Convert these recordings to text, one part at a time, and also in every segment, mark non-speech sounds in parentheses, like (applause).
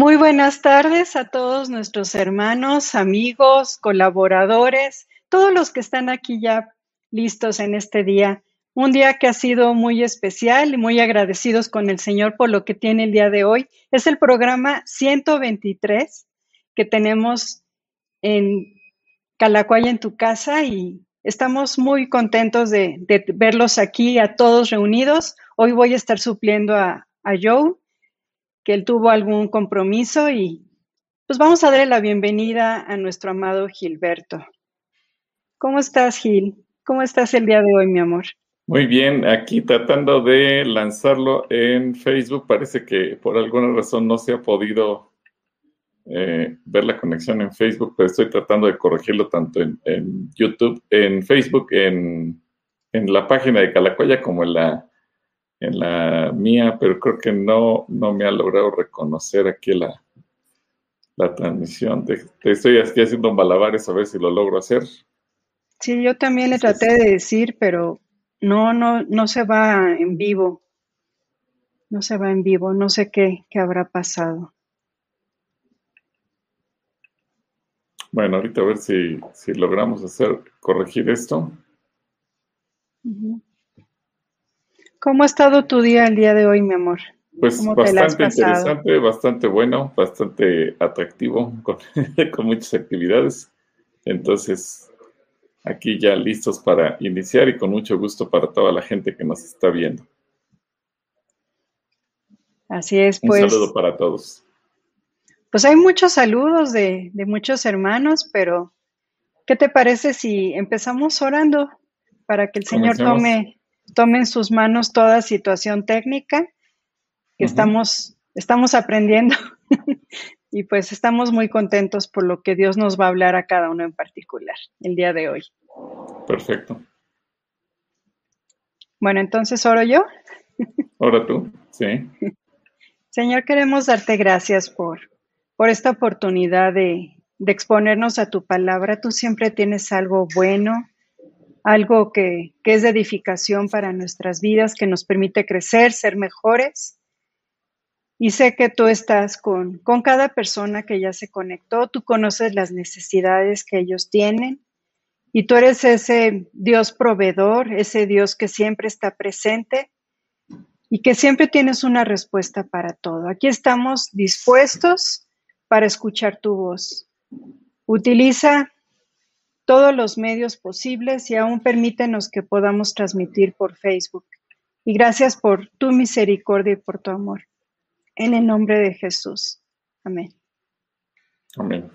Muy buenas tardes a todos nuestros hermanos, amigos, colaboradores, todos los que están aquí ya listos en este día. Un día que ha sido muy especial y muy agradecidos con el Señor por lo que tiene el día de hoy. Es el programa 123 que tenemos en Calacuaya en tu casa y estamos muy contentos de, verlos aquí a todos reunidos. Hoy voy a estar supliendo a, a Joe que él tuvo algún compromiso y pues vamos a darle la bienvenida a nuestro amado Gilberto. ¿Cómo estás, Gil? ¿Cómo estás el día de hoy, mi amor? Muy bien, aquí tratando de lanzarlo en Facebook, parece que por alguna razón no se ha podido eh, ver la conexión en Facebook, pero estoy tratando de corregirlo tanto en, YouTube, en Facebook, en, en la página de Calacoya como en la en la mía, pero creo que no, no me ha logrado reconocer aquí la, la transmisión. Te, estoy aquí haciendo malabares a ver si lo logro hacer. Sí, yo también le traté de decir, pero no, no, no se va en vivo. No se va en vivo, no sé qué, qué habrá pasado. Bueno, ahorita a ver si, si logramos hacer, corregir esto. ¿Cómo ha estado tu día el día de hoy, mi amor? Pues bastante interesante, bastante bueno, bastante atractivo, (laughs) con, muchas actividades. Entonces, aquí ya listos para iniciar y con mucho gusto para toda la gente que nos está viendo. Así es, pues. Un saludo para todos. Pues hay muchos saludos de, de muchos hermanos, pero ¿qué te parece si empezamos orando para que el Señor tome tome en sus manos toda situación técnica que estamos, estamos aprendiendo (laughs) y pues estamos muy contentos por lo que Dios nos va a hablar a cada uno en particular el día de hoy. Perfecto. Bueno, entonces oro yo. (laughs) Ora tú, sí. Señor, queremos darte gracias por, por esta oportunidad de, de exponernos a tu palabra. Tú siempre tienes algo bueno, algo que, es de edificación para nuestras vidas, que nos permite crecer, ser mejores. Y sé que tú estás con, con cada persona que ya se conectó, tú conoces las necesidades que ellos tienen y tú eres ese Dios proveedor, ese Dios que siempre está presente y que siempre tienes una respuesta para todo. Aquí estamos dispuestos para escuchar tu voz. Utiliza todos los medios posibles y aún permítenos que podamos transmitir por Facebook. Y gracias por tu misericordia y por tu amor. En el nombre de Jesús. Amén. Amén.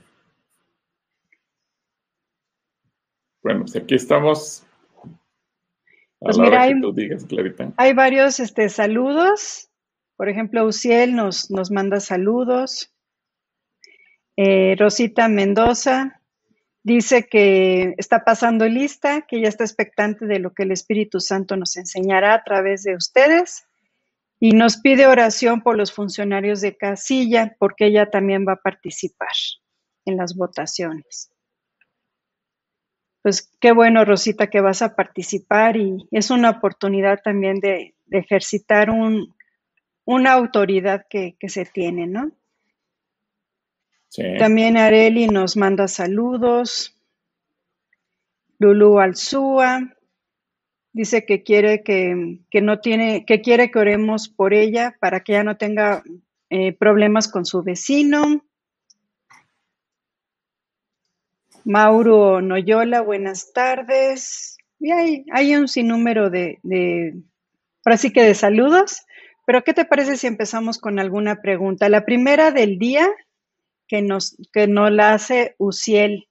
Bueno, pues aquí estamos. pues mira, hay, hay, varios este, saludos. Por ejemplo, Uciel nos, nos manda saludos. Eh, Rosita Mendoza Dice que está pasando lista, que ya está expectante de lo que el Espíritu Santo nos enseñará a través de ustedes y nos pide oración por los funcionarios de casilla porque ella también va a participar en las votaciones. Pues qué bueno, Rosita, que vas a participar y es una oportunidad también de, ejercitar una autoridad que, que se tiene, ¿no? También Areli nos manda saludos. Lulu Alzúa dice que quiere que, no tiene, que quiere que oremos por ella para que ella no tenga eh, problemas con su vecino. Mauro Noyola, buenas tardes. Y hay, hay un sinnúmero de, de, ahora sí que de saludos, pero ¿qué te parece si empezamos con alguna pregunta? La primera del día que nos, que la hace Uciel.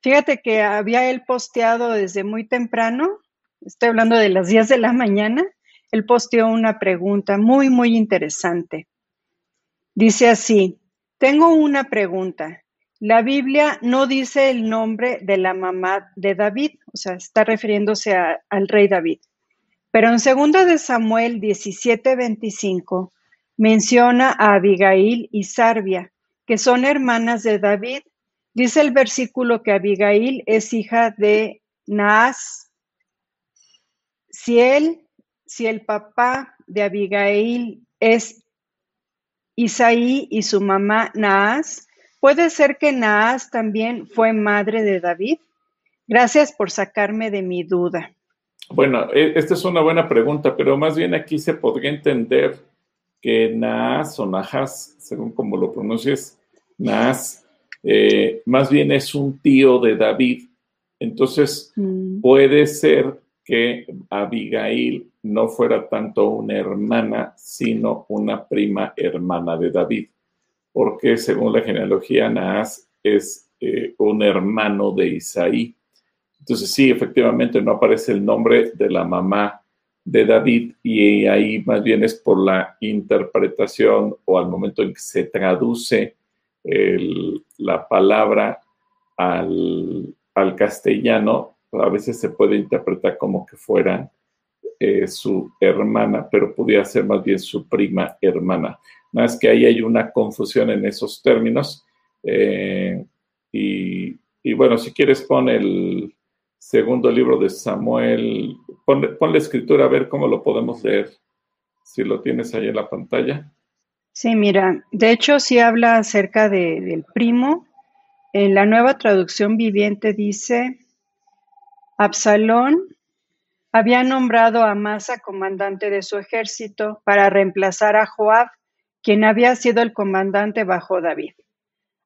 Fíjate que había él posteado desde muy temprano, estoy hablando de las 10 de la mañana, él posteó una pregunta muy, muy interesante. Dice así, tengo una pregunta. La Biblia no dice el nombre de la mamá de David, o sea, está refiriéndose al rey David. Pero en 2 de Samuel 17:25 menciona a Abigail y Sarbia, que son hermanas de David. Dice el versículo que Abigail es hija de Naas. Si si el papá de Abigail es Isaí y su mamá Naas. ¿Puede ser que Naas también fue madre de David? Gracias por sacarme de mi duda. Bueno, e, esta es una buena pregunta, pero más bien aquí se podría entender que Naas o Nahas, según como lo pronuncies, Naas, eh, más bien es un tío de David. Entonces, mm. puede ser que Abigail no fuera tanto una hermana, sino una prima hermana de David, porque según la genealogía, Naas es eh, un hermano de Isaí. Entonces sí, efectivamente no aparece el nombre de la mamá de David y ahí más bien es por la interpretación o al momento en que se traduce la palabra al, castellano, a veces se puede interpretar como que fuera eh, su hermana, pero podría ser más bien su prima hermana. Nada más que ahí hay una confusión en esos términos. Eh, y, y, bueno, si quieres pon el, segundo libro de Samuel. Ponle, la escritura a ver cómo lo podemos leer. Si lo tienes ahí en la pantalla. Sí, mira, de hecho sí habla acerca del primo. En la nueva traducción viviente dice, Absalón había nombrado a Amasa comandante de su ejército para reemplazar a Joab, quien había sido el comandante bajo David.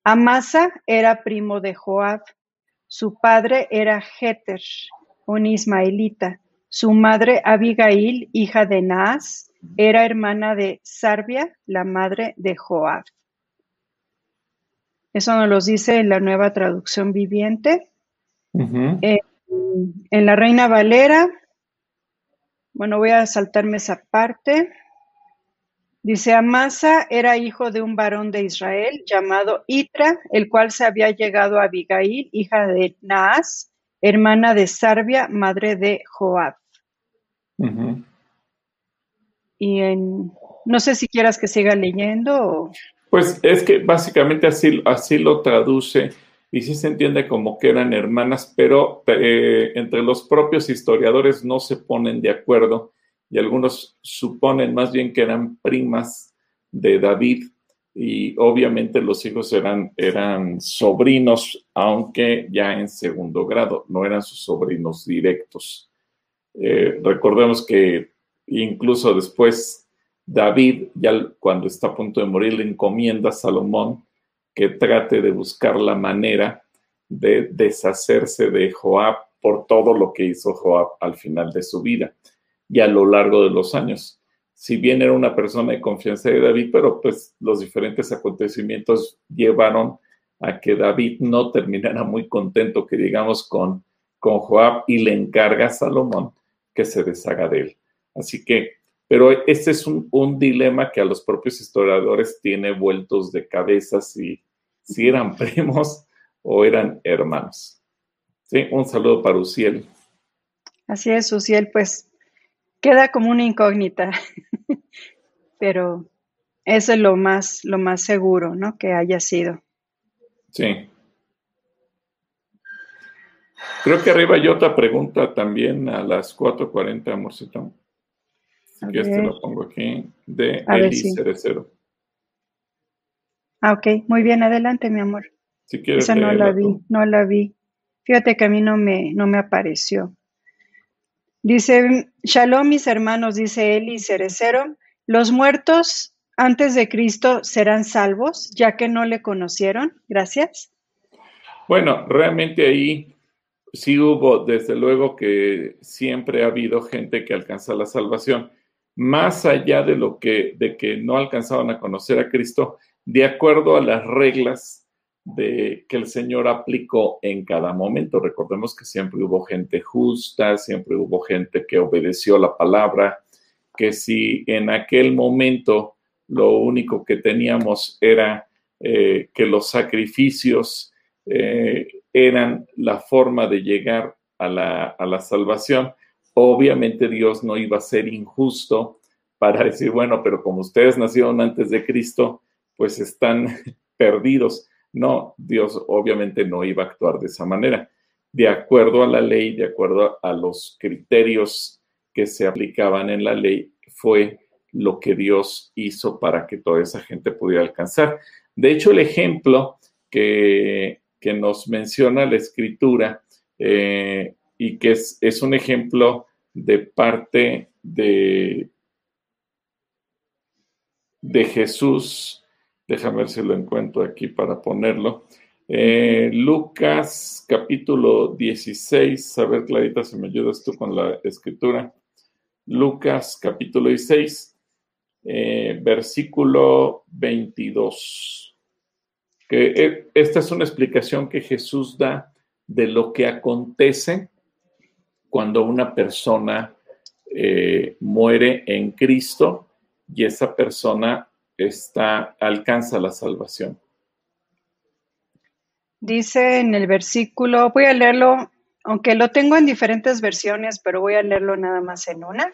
Amasa era primo de Joab su padre era Jeter, un ismaelita. Su madre Abigail, hija de Naas, era hermana de Sarbia, la madre de Joab. Eso nos lo dice en la nueva traducción viviente. en la Reina Valera, bueno, voy a saltarme esa parte. Dice, Amasa era hijo de un varón de Israel llamado Itra, el cual se había llegado a Abigail, hija de Naas, hermana de Sarbia, madre de Joab. Y en, no sé si quieras que siga leyendo. Pues es que básicamente así, así lo traduce y sí se entiende como que eran hermanas, pero eh, entre los propios historiadores no se ponen de acuerdo y algunos suponen más bien que eran primas de David y obviamente los hijos eran, eran sobrinos, aunque ya en segundo grado, no eran sus sobrinos directos. Eh, recordemos que incluso después David, ya cuando está a punto de morir, le encomienda a Salomón que trate de buscar la manera de deshacerse de Joab por todo lo que hizo Joab al final de su vida y a lo largo de los años. Si bien era una persona de confianza de David, pero pues los diferentes acontecimientos llevaron a que David no terminara muy contento, que digamos, con, con Joab y le encarga a Salomón que se deshaga de él. Así que, pero este es un, un dilema que a los propios historiadores tiene vueltos de cabeza si, si eran (laughs) primos o eran hermanos. Sí, un saludo para Uciel. Así es, Uciel, pues queda como una incógnita, (laughs) pero eso es lo más, lo más seguro, ¿no? Que haya sido. Sí. Creo que arriba hay otra pregunta también a las 4.40, amorcito. Así que este lo pongo aquí, de Eli Cerecero. Ah, ok, muy bien, adelante, mi amor. Si quieres Esa no la vi, no la vi. Fíjate que a mí no me, no me apareció. Dice, Shalom mis hermanos, dice Eli Cerecero, los muertos antes de Cristo serán salvos, ya que no le conocieron. Gracias. Bueno, realmente ahí sí hubo, desde luego que siempre ha habido gente que alcanza la salvación, más allá de lo que, de que no alcanzaban a conocer a Cristo, de acuerdo a las reglas de que el Señor aplicó en cada momento. Recordemos que siempre hubo gente justa, siempre hubo gente que obedeció la palabra, que si en aquel momento lo único que teníamos era eh, que los sacrificios eh, eran la forma de llegar a la, a la salvación, obviamente Dios no iba a ser injusto para decir, bueno, pero como ustedes nacieron antes de Cristo, pues están (laughs) perdidos no, Dios obviamente no iba a actuar de esa manera. De acuerdo a la ley, de acuerdo a los criterios que se aplicaban en la ley, fue lo que Dios hizo para que toda esa gente pudiera alcanzar. De hecho, el ejemplo que, nos menciona la escritura eh, y que es, es, un ejemplo de parte de, de Jesús, déjame ver si lo encuentro aquí para ponerlo. Eh, Lucas capítulo 16, a ver Clarita, si me ayudas tú con la escritura. Lucas capítulo 16, eh, versículo 22. Que eh, esta es una explicación que Jesús da de lo que acontece cuando una persona muere en Cristo y esa persona está, alcanza la salvación. Dice en el versículo, voy a leerlo, aunque lo tengo en diferentes versiones, pero voy a leerlo nada más en una.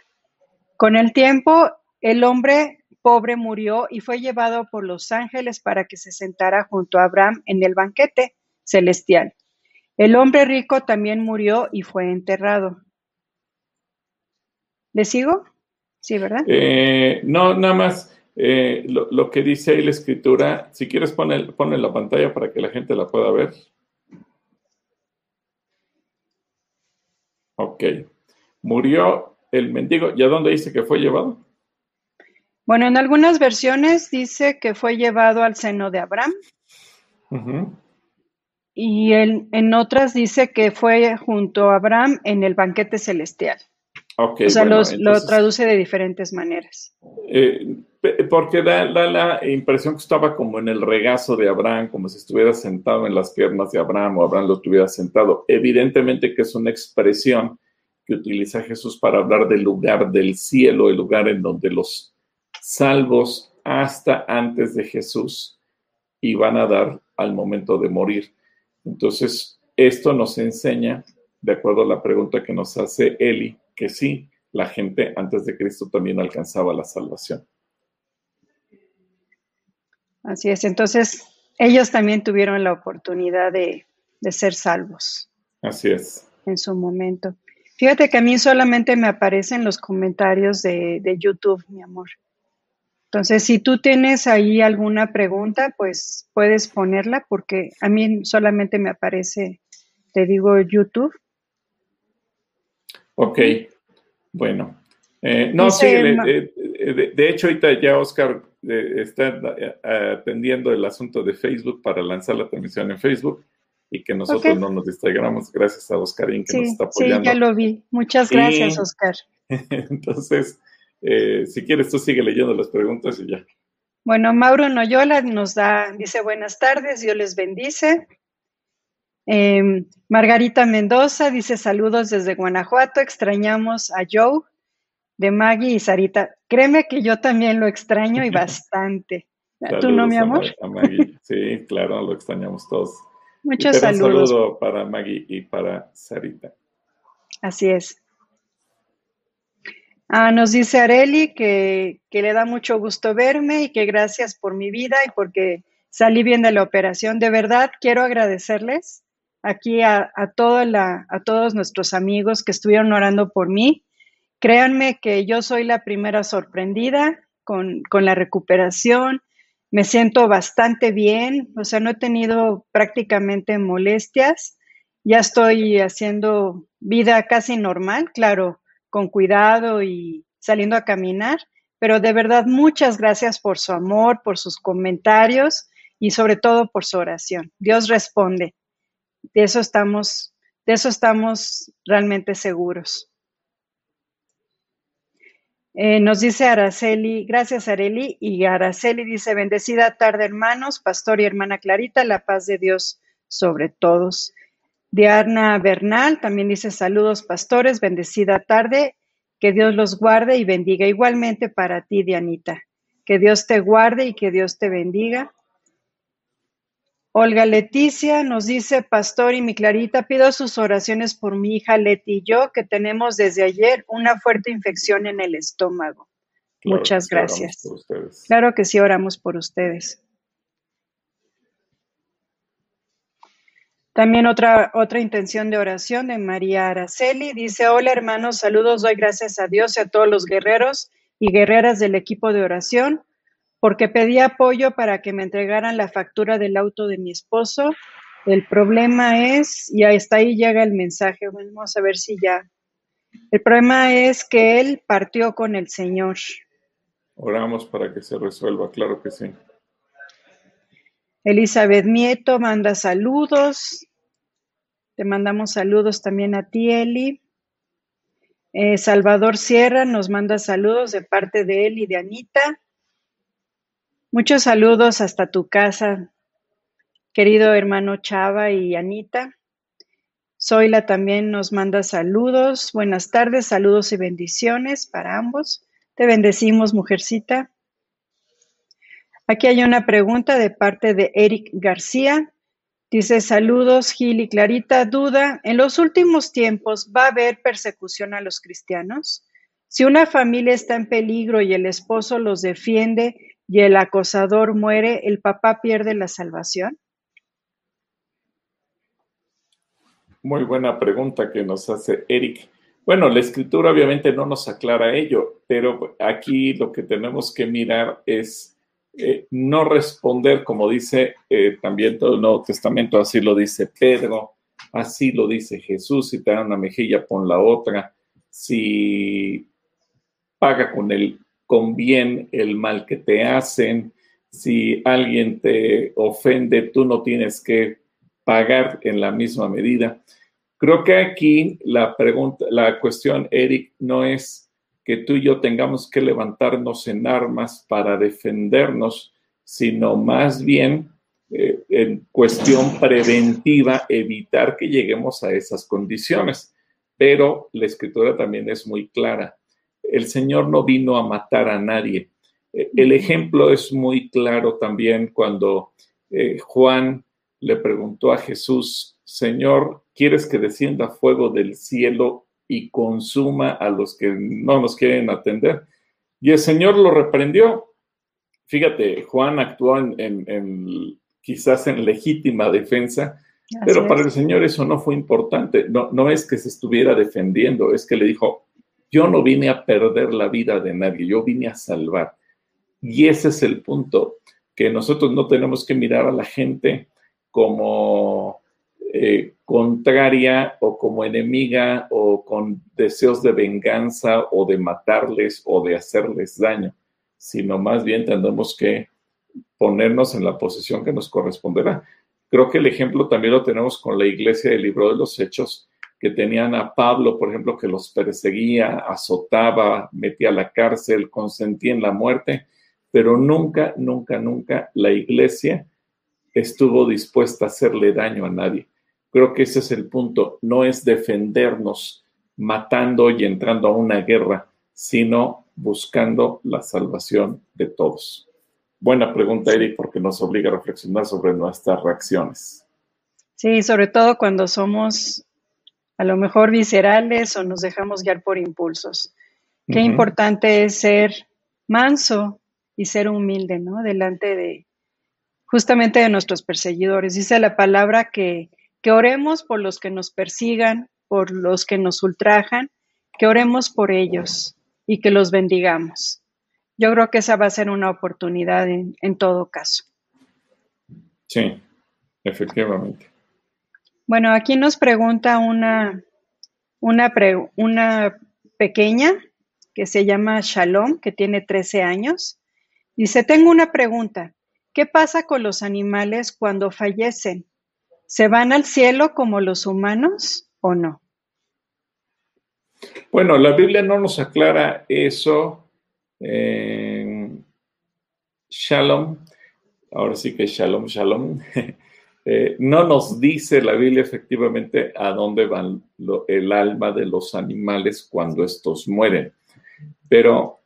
Con el tiempo, el hombre pobre murió y fue llevado por los ángeles para que se sentara junto a Abraham en el banquete celestial. El hombre rico también murió y fue enterrado. ¿Le sigo? Sí, ¿verdad? Eh, no, nada más. Eh, lo, que dice ahí la escritura, si quieres pone, en la pantalla para que la gente la pueda ver. Ok. Murió el mendigo. ¿Y a dónde dice que fue llevado? Bueno, en algunas versiones dice que fue llevado al seno de Abraham. Y en otras dice que fue junto a Abraham en el banquete celestial. o sea, lo traduce de diferentes maneras. Eh, porque da, la impresión que estaba como en el regazo de Abraham, como si estuviera sentado en las piernas de Abraham o Abraham lo estuviera sentado. Evidentemente que es una expresión que utiliza Jesús para hablar del lugar del cielo, el lugar en donde los salvos hasta antes de Jesús iban a dar al momento de morir. Entonces, esto nos enseña, de acuerdo a la pregunta que nos hace Eli, que sí, la gente antes de Cristo también alcanzaba la salvación. Así es, entonces ellos también tuvieron la oportunidad de, ser salvos. Así es. En su momento. Fíjate que a mí solamente me aparecen los comentarios de, de, YouTube, mi amor. Entonces, si tú tienes ahí alguna pregunta, pues puedes ponerla porque a mí solamente me aparece, te digo, YouTube. Ok, bueno. Eh, no, sí, de, de, hecho, ahorita ya Oscar está atendiendo el asunto de Facebook para lanzar la transmisión en Facebook y que nosotros no nos distraigamos. Gracias a Oscarín que nos está apoyando. Sí, ya lo vi. Muchas gracias, Oscar. (laughs) Entonces, eh, si quieres, tú sigue leyendo las preguntas y ya. Bueno, Mauro Noyola nos da, dice buenas tardes, Dios les bendice. Em, Margarita Mendoza dice saludos desde Guanajuato, extrañamos a Joe de Maggie y Sarita. Créeme que yo también lo extraño y (laughs) bastante. ¿Tú no, mi amor? Sí, claro, lo extrañamos todos. Muchos saludos. Un saludo para Maggie y para Sarita. Así es. Ah, nos dice Areli que, que, le da mucho gusto verme y que gracias por mi vida y porque salí bien de la operación. De verdad, quiero agradecerles aquí a, a, la, a todos nuestros amigos que estuvieron orando por mí Créanme que yo soy la primera sorprendida con, la recuperación. Me siento bastante bien, o sea, no he tenido prácticamente molestias. Ya estoy haciendo vida casi normal, claro, con cuidado y saliendo a caminar, pero de verdad muchas gracias por su amor, por sus comentarios y sobre todo por su oración. Dios responde. De eso estamos, de eso estamos realmente seguros. Eh, nos dice Araceli, gracias Areli, y Araceli dice, bendecida tarde hermanos, pastor y hermana Clarita, la paz de Dios sobre todos. Diana Bernal también dice, saludos pastores, bendecida tarde, que Dios los guarde y bendiga igualmente para ti, Dianita. Que Dios te guarde y que Dios te bendiga. Olga Leticia nos dice, Pastor y mi Clarita, pido sus oraciones por mi hija Leti y yo, que tenemos desde ayer una fuerte infección en el estómago. Muchas gracias. Claro que sí, oramos por ustedes. También otra, otra intención de oración de María Araceli. Dice, hola hermanos, saludos, doy gracias a Dios y a todos los guerreros y guerreras del equipo de oración, porque pedí apoyo para que me entregaran la factura del auto de mi esposo. El problema es, y hasta ahí llega el mensaje, vamos a ver si ya. El problema es que él partió con el Señor. Oramos para que se resuelva, claro que sí. Elizabeth Nieto manda saludos. Te mandamos saludos también a ti, Eli. Eh, Salvador Sierra nos manda saludos de parte de él y de Anita. Muchos saludos hasta tu casa, querido hermano Chava y Anita. Zoila también nos manda saludos. Buenas tardes, saludos y bendiciones para ambos. Te bendecimos, mujercita. Aquí hay una pregunta de parte de Eric García. Dice, saludos Gil y Clarita, duda, ¿en los últimos tiempos va a haber persecución a los cristianos? Si una familia está en peligro y el esposo los defiende y el acosador muere, ¿el papá pierde la salvación? Muy buena pregunta que nos hace Eric. Bueno, la escritura obviamente no nos aclara ello, pero aquí lo que tenemos que mirar es eh, no responder, como dice eh, también todo el Nuevo Testamento, así lo dice Pedro, así lo dice Jesús, si te dan una mejilla, pon la otra, si paga con, el, con bien el mal que te hacen, si alguien te ofende, tú no tienes que pagar en la misma medida. Creo que aquí la pregunta, la cuestión, Eric, no es que tú y yo tengamos que levantarnos en armas para defendernos, sino más bien eh, en cuestión preventiva evitar que lleguemos a esas condiciones. Pero la escritura también es muy clara. El Señor no vino a matar a nadie. Eh, el ejemplo es muy claro también cuando eh, Juan le preguntó a Jesús, Señor, ¿quieres que descienda fuego del cielo y consuma a los que no nos quieren atender. Y el Señor lo reprendió. Fíjate, Juan actuó en, quizás en legítima defensa, pero para el Señor eso no fue importante. No, no es que se estuviera defendiendo, es que le dijo, yo no vine a perder la vida de nadie, yo vine a salvar. Y ese es el punto, que nosotros no tenemos que mirar a la gente como eh, contraria o como enemiga o con deseos de venganza o de matarles o de hacerles daño, sino más bien tendremos que ponernos en la posición que nos corresponderá. Creo que el ejemplo también lo tenemos con la iglesia del libro de los Hechos, que tenían a Pablo, por ejemplo, que los perseguía, azotaba, metía a la cárcel, consentía en la muerte, pero nunca, nunca, nunca la iglesia estuvo dispuesta a hacerle daño a nadie. Creo que ese es el punto, no es defendernos matando y entrando a una guerra, sino buscando la salvación de todos. Buena pregunta, Eric, porque nos obliga a reflexionar sobre nuestras reacciones. Sí, sobre todo cuando somos a lo mejor viscerales o nos dejamos guiar por impulsos. Qué importante es ser manso y ser humilde, ¿no? Delante de justamente de nuestros perseguidores. Dice la palabra que que oremos por los que nos persigan, por los que nos ultrajan, que oremos por ellos y que los bendigamos. Yo creo que esa va a ser una oportunidad en, todo caso. Sí, efectivamente. Bueno, aquí nos pregunta una, una, pequeña que se llama Shalom, que tiene 13 años. Dice, tengo una pregunta. ¿Qué pasa con los animales cuando fallecen? ¿Se van al cielo como los humanos o no? Bueno, la Biblia no nos aclara eso. shalom, ahora sí que shalom, shalom. (laughs) Eh, no nos dice la Biblia efectivamente a dónde van el alma de los animales cuando estos mueren. Pero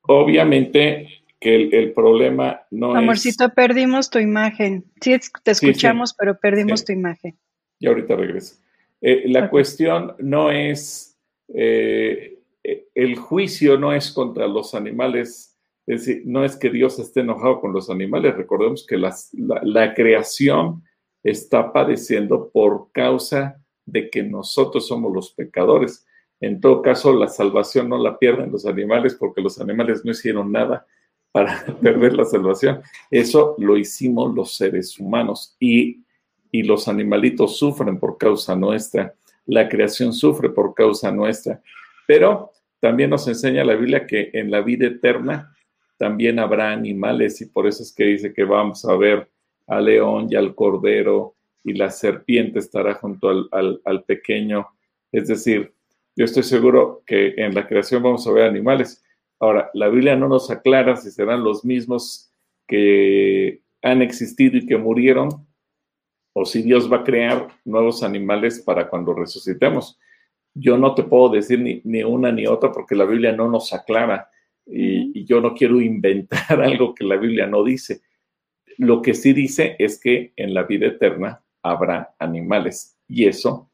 obviamente el, problema no es... Amorcito, perdimos tu imagen. Sí, te escuchamos, pero perdimos tu imagen. Y ahorita regreso. Eh, la cuestión no es, eh, el juicio no es contra los animales, es decir, no es que Dios esté enojado con los animales, recordemos que la creación está padeciendo por causa de que nosotros somos los pecadores. En todo caso, la salvación no la pierden los animales porque los animales no hicieron nada para (laughs) perder la salvación. Eso lo hicimos los seres humanos y, y los animalitos sufren por causa nuestra. La creación sufre por causa nuestra. Pero también nos enseña la Biblia que en la vida eterna también habrá animales y por eso es que dice que vamos a ver al león y al cordero y la serpiente estará junto al, al pequeño. Es decir, yo estoy seguro que en la creación vamos a ver animales. Ahora, la Biblia no nos aclara si serán los mismos que han existido y que murieron, o si Dios va a crear nuevos animales para cuando resucitemos. Yo no te puedo decir ni, una ni otra porque la Biblia no nos aclara y, y yo no quiero inventar (laughs) algo que la Biblia no dice. Lo que sí dice es que en la vida eterna habrá animales y eso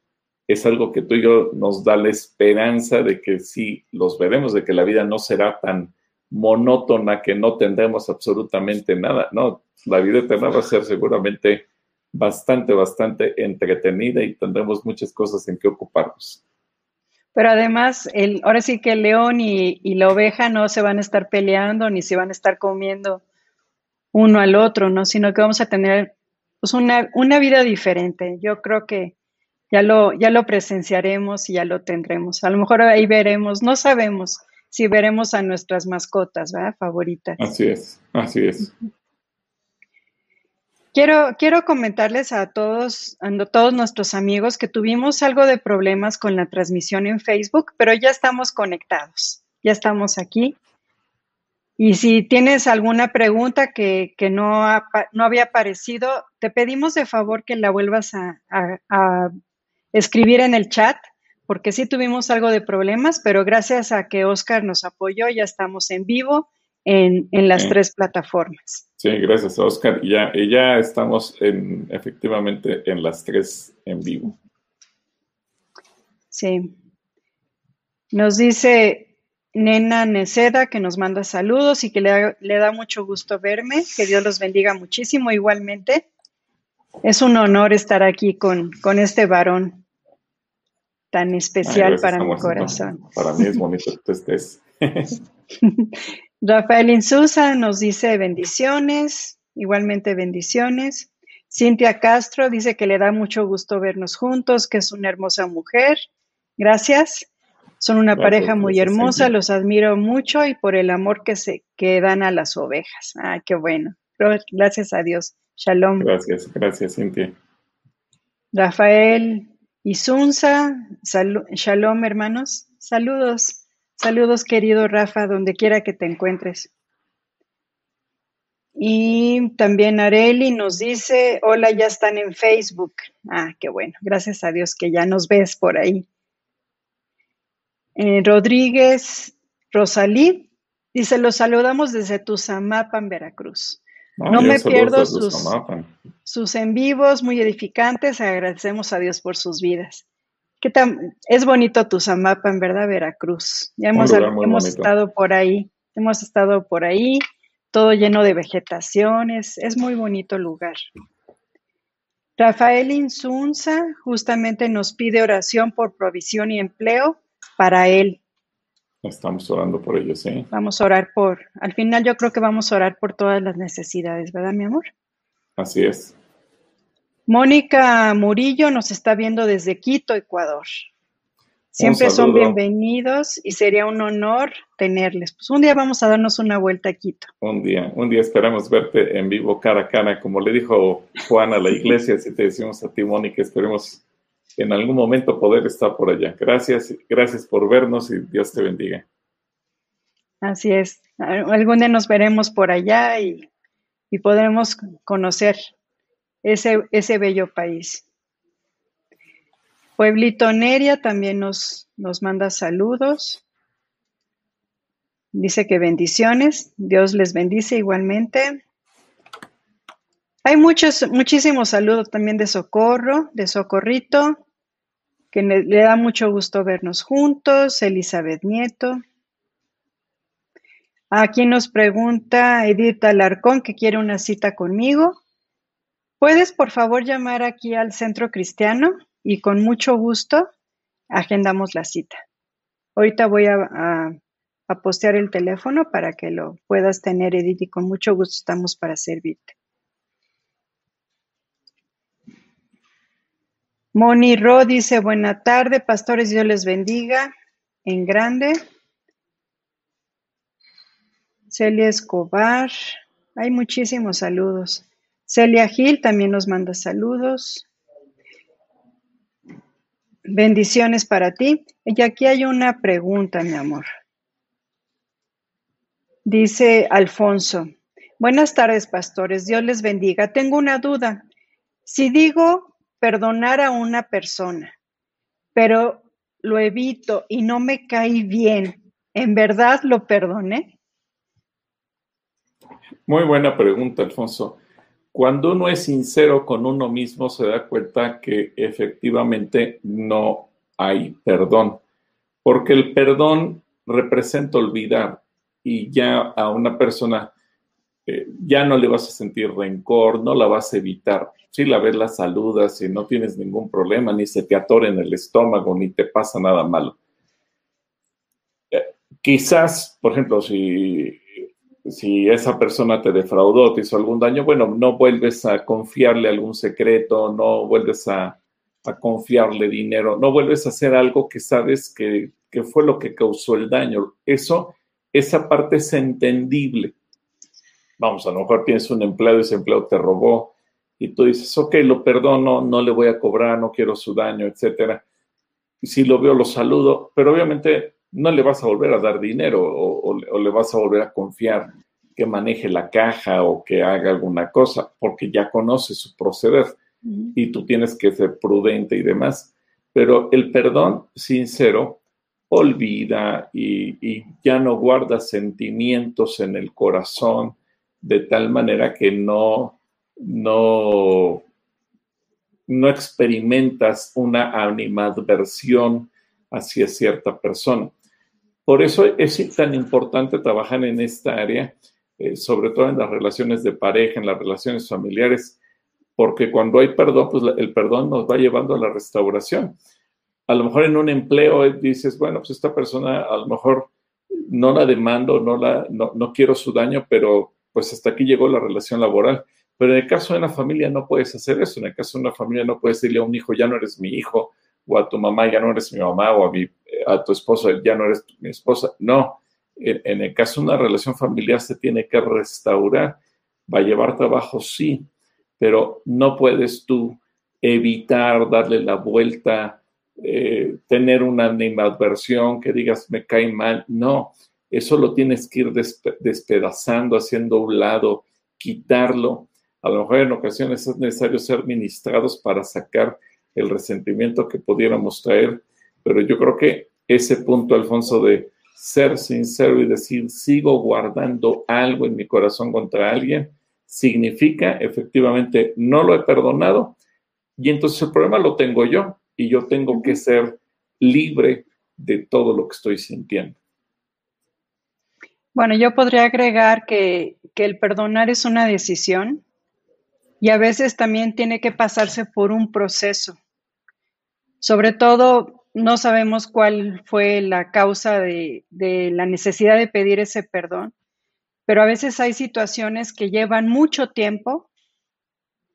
es algo que tú y yo nos da la esperanza de que sí los veremos, de que la vida no será tan monótona que no tendremos absolutamente nada. No, la vida eterna va a ser seguramente bastante, bastante entretenida y tendremos muchas cosas en que ocuparnos. Pero además, el, ahora sí que el león y, la oveja no se van a estar peleando ni se van a estar comiendo uno al otro, ¿no? Sino que vamos a tener pues, una, una vida diferente. Yo creo que ya lo, ya lo presenciaremos y ya lo tendremos. A lo mejor ahí veremos, no sabemos si veremos a nuestras mascotas, ¿verdad? Favoritas. Así es, así es. Quiero, quiero comentarles a todos, a todos nuestros amigos que tuvimos algo de problemas con la transmisión en Facebook, pero ya estamos conectados, ya estamos aquí. Y si tienes alguna pregunta que, no, no había aparecido, te pedimos de favor que la vuelvas a, escribir en el chat, porque sí tuvimos algo de problemas, pero gracias a que Oscar nos apoyó, ya estamos en vivo en, las tres plataformas. Sí, gracias Oscar. Ya, ya estamos en, efectivamente en las tres en vivo. Sí. Nos dice Nena Neceda que nos manda saludos y que le, le da mucho gusto verme. Que Dios los bendiga muchísimo igualmente. Es un honor estar aquí con, con este varón tan especial para mi corazón. Para mí es bonito que tú estés. (laughs) Rafael Insusa nos dice bendiciones, igualmente bendiciones. Cintia Castro dice que le da mucho gusto vernos juntos, que es una hermosa mujer. Gracias. Son una pareja muy hermosa, los admiro mucho y por el amor que se que dan a las ovejas. Ah, qué bueno. Gracias a Dios. Shalom. Gracias, gracias, Cintia. Rafael Isunza, shalom hermanos, saludos, saludos querido Rafa, donde quiera que te encuentres. Y también Areli nos dice, hola, ya están en Facebook. Ah, qué bueno, gracias a Dios que ya nos ves por ahí. Eh, Rodríguez Rosalí dice, los saludamos desde Tuzamapan, Veracruz. No, me pierdo sus, sus en vivos muy edificantes. Agradecemos a Dios por sus vidas. ¿Qué tan, es bonito tu Zamapa, en verdad, Veracruz. Ya hemos, hemos estado por ahí, hemos estado por ahí, todo lleno de vegetaciones, es muy bonito el lugar. Rafael Insunza justamente nos pide oración por provisión y empleo para él. Estamos orando por ellos, sí. Vamos a orar por, al final yo creo que vamos a orar por todas las necesidades, ¿verdad, mi amor? Así es. Mónica Murillo nos está viendo desde Quito, Ecuador. Siempre son bienvenidos y sería un honor tenerles. Pues un día vamos a darnos una vuelta a Quito. Un día, un día esperamos verte en vivo cara a cara, como le dijo Juan a la iglesia, si te decimos a ti, Mónica, esperemos en algún momento poder estar por allá. Gracias, gracias por vernos y Dios te bendiga. Así es. Algún día nos veremos por allá y, podremos conocer ese, bello país. Pueblito Neria también nos, nos manda saludos. Dice que bendiciones. Dios les bendice igualmente. Hay muchos, muchísimos saludos también de Socorro, de Socorrito, que le, da mucho gusto vernos juntos, Elizabeth Nieto. Aquí nos pregunta Edith Alarcón que quiere una cita conmigo. ¿Puedes por favor llamar aquí al Centro Cristiano? Y con mucho gusto agendamos la cita. Ahorita voy a, postear el teléfono para que lo puedas tener, Edith, y con mucho gusto estamos para servirte. Moni Ro dice, buena tarde, pastores, Dios les bendiga en grande. Celia Escobar, hay muchísimos saludos. Celia Gil también nos manda saludos. Bendiciones para ti. Y aquí hay una pregunta, mi amor. Dice Alfonso, buenas tardes, pastores. Dios les bendiga. Tengo una duda. Si digo perdonar a una persona, pero lo evito y no me cae bien, ¿en verdad lo perdoné? Muy buena pregunta, Alfonso. Cuando uno es sincero con uno mismo, se da cuenta que efectivamente no hay perdón, porque el perdón representa olvidar y ya a una persona eh, ya no le vas a sentir rencor, no la vas a evitar. Si la ves, la saludas y no tienes ningún problema, ni se te atora en el estómago, ni te pasa nada malo. Eh, quizás, por ejemplo, si si esa persona te defraudó, te hizo algún daño, bueno, no vuelves a confiarle algún secreto, no vuelves a, confiarle dinero, no vuelves a hacer algo que sabes que, que, fue lo que causó el daño. Eso, esa parte es entendible. Vamos, a lo mejor tienes un empleado y ese empleado te robó y tú dices, ok, lo perdono, no le voy a cobrar, no quiero su daño, etcétera. Y si lo veo, lo saludo, pero obviamente no le vas a volver a dar dinero o, le vas a volver a confiar que maneje la caja o que haga alguna cosa, porque ya conoce su proceder y tú tienes que ser prudente y demás. Pero el perdón sincero olvida y, ya no guarda sentimientos en el corazón de tal manera que no, no, no experimentas una animadversión hacia cierta persona. Por eso es tan importante trabajar en esta área, eh, sobre todo en las relaciones de pareja, en las relaciones familiares, porque cuando hay perdón, pues el perdón nos va llevando a la restauración. A lo mejor en un empleo eh, dices, bueno, pues esta persona a lo mejor no la demando, no, la, no, no quiero su daño, pero pues hasta aquí llegó la relación laboral. Pero en el caso de una familia no puedes hacer eso. En el caso de una familia no puedes decirle a un hijo, ya no eres mi hijo, o a tu mamá, ya no eres mi mamá, o a mi a tu esposo, ya no eres mi esposa. No, en, el caso de una relación familiar se tiene que restaurar. Va a llevar trabajo, sí, pero no puedes tú evitar darle la vuelta, eh, tener una animadversión que digas me cae mal. No, eso lo tienes que ir despedazando, haciendo un lado, quitarlo. A lo mejor en ocasiones es necesario ser ministrados para sacar el resentimiento que pudiéramos traer, pero yo creo que ese punto, Alfonso, de ser sincero y decir, sigo guardando algo en mi corazón contra alguien, significa efectivamente, no lo he perdonado y entonces el problema lo tengo yo y yo tengo que ser libre de todo lo que estoy sintiendo. Bueno, yo podría agregar que, que el perdonar es una decisión y a veces también tiene que pasarse por un proceso. Sobre todo no sabemos cuál fue la causa de, la necesidad de pedir ese perdón, pero a veces hay situaciones que llevan mucho tiempo,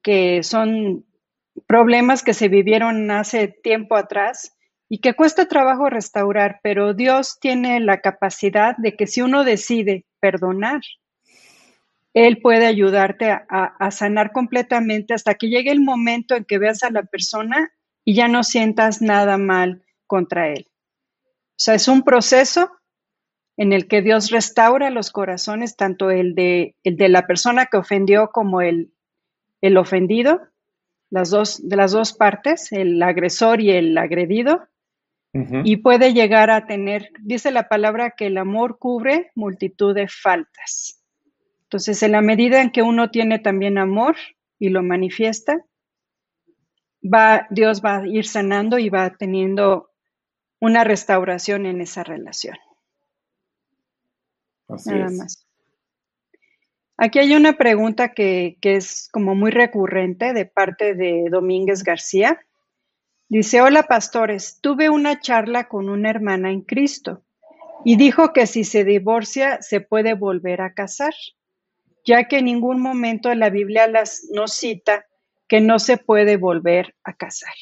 que son problemas que se vivieron hace tiempo atrás y que cuesta trabajo restaurar, pero Dios tiene la capacidad de que si uno decide perdonar, Él puede ayudarte a, a sanar completamente hasta que llegue el momento en que veas a la persona y ya no sientas nada mal contra él. O sea, es un proceso en el que Dios restaura los corazones, tanto el de, el de la persona que ofendió como el, el ofendido, las dos, de las dos partes, el agresor y el agredido, y puede llegar a tener, dice la palabra que el amor cubre multitud de faltas. Entonces, en la medida en que uno tiene también amor y lo manifiesta, va, Dios va a ir sanando y va teniendo una restauración en esa relación. Nada más. Aquí hay una pregunta que, es como muy recurrente de parte de Domínguez García. Dice, hola pastores, tuve una charla con una hermana en Cristo y dijo que si se divorcia se puede volver a casar, ya que en ningún momento la Biblia las, nos cita que no se puede volver a casar.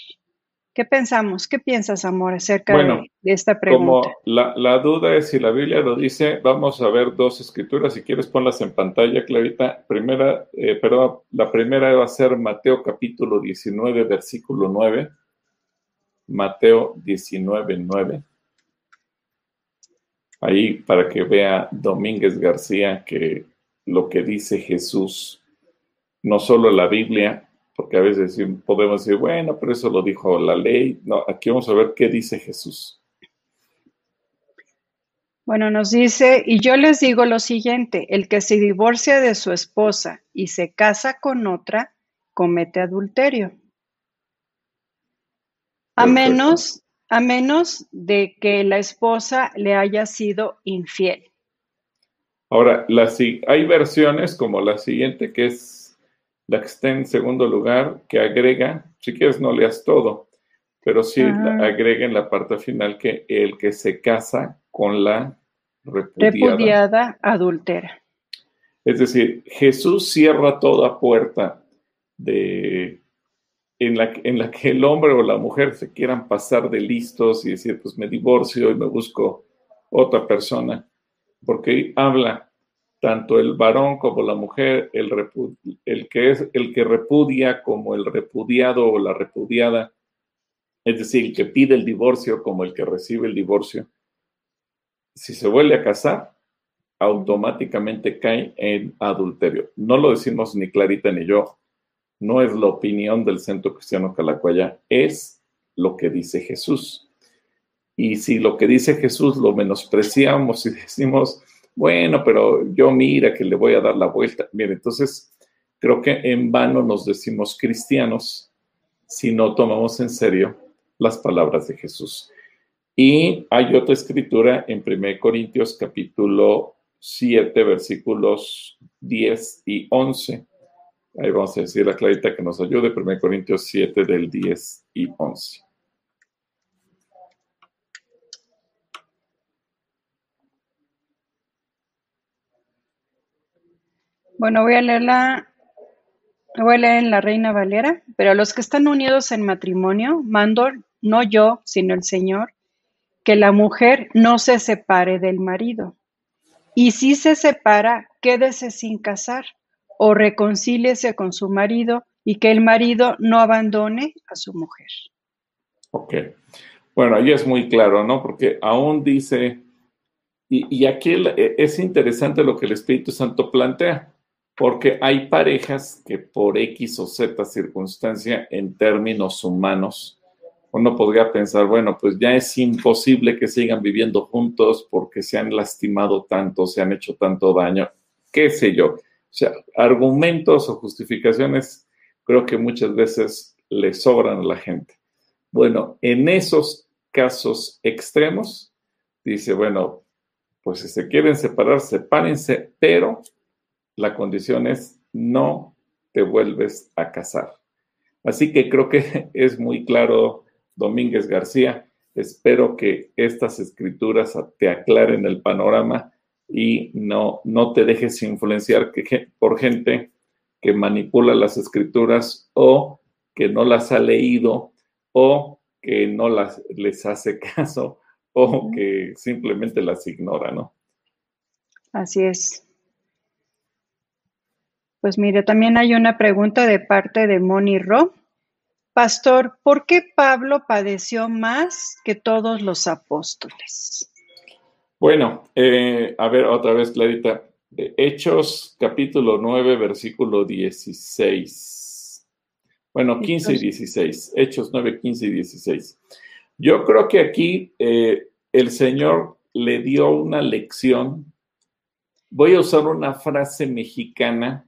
¿Qué pensamos? ¿Qué piensas, amor, acerca de, esta pregunta? Como la, duda es si la Biblia lo dice, vamos a ver dos escrituras. Si quieres, ponlas en pantalla, Clarita. Primera, eh, perdón, la primera va a ser Mateo capítulo 19, versículo 9. Mateo 19, 9. Ahí para que vea Domínguez García que lo que dice Jesús, no solo la Biblia, porque a veces podemos decir, bueno, pero eso lo dijo la ley. No, aquí vamos a ver qué dice Jesús. Bueno, nos dice, y yo les digo lo siguiente, el que se divorcia de su esposa y se casa con otra, comete adulterio. A menos, a menos de que la esposa le haya sido infiel. Ahora, hay versiones como la siguiente que es la que está en segundo lugar, que agrega, si quieres no leas todo, pero sí agrega en la parte final que el que se casa con la repudiada. Repudiada adultera. Es decir, Jesús cierra toda puerta de, en, la, en la que el hombre o la mujer se quieran pasar de listos y decir, pues me divorcio y me busco otra persona, porque habla tanto el varón como la mujer, el, que es el que repudia como el repudiado o la repudiada, es decir, el que pide el divorcio como el que recibe el divorcio, si se vuelve a casar, automáticamente cae en adulterio. No lo decimos ni Clarita ni yo, no es la opinión del Centro Cristiano Calacuaya, es lo que dice Jesús. Y si lo que dice Jesús lo menospreciamos y decimos, bueno, pero yo mira que le voy a dar la vuelta. Mire, entonces creo que en vano nos decimos cristianos si no tomamos en serio las palabras de Jesús. Y hay otra escritura en 1 Corintios capítulo 7, versículos 10 y 11. Ahí vamos a decir la clarita que nos ayude, 1 Corintios 7 del 10 y 11. Bueno, voy a leerla, voy a leer en la Reina Valera, pero los que están unidos en matrimonio, mando, no yo, sino el Señor, que la mujer no se separe del marido. Y si se separa, quédese sin casar o reconcíliese con su marido y que el marido no abandone a su mujer. Ok. Bueno, ahí es muy claro, ¿no? Porque aún dice, y, y aquí es interesante lo que el Espíritu Santo plantea porque hay parejas que por X o Z circunstancia en términos humanos, uno podría pensar, bueno, pues ya es imposible que sigan viviendo juntos porque se han lastimado tanto, se han hecho tanto daño, qué sé yo. O sea, argumentos o justificaciones creo que muchas veces le sobran a la gente. Bueno, en esos casos extremos, dice, bueno, pues si se quieren separar, sepárense, pero la condición es no te vuelves a casar. Así que creo que (laughs) es muy claro, Domínguez García. Espero que estas escrituras te aclaren el panorama y no, no te dejes influenciar por gente que manipula las escrituras o que no las ha leído o que no las, les hace (laughs) caso o que simplemente las ignora, ¿no? Así es. Pues mire, también hay una pregunta de parte de Moni Ro. Pastor, ¿por qué Pablo padeció más que todos los apóstoles? Bueno, eh, a ver, otra vez, Clarita. Hechos capítulo 9, versículo 16. Bueno, 15 y 16. Hechos 9, 15 y 16. Yo creo que aquí eh, el Señor le dio una lección. Voy a usar una frase mexicana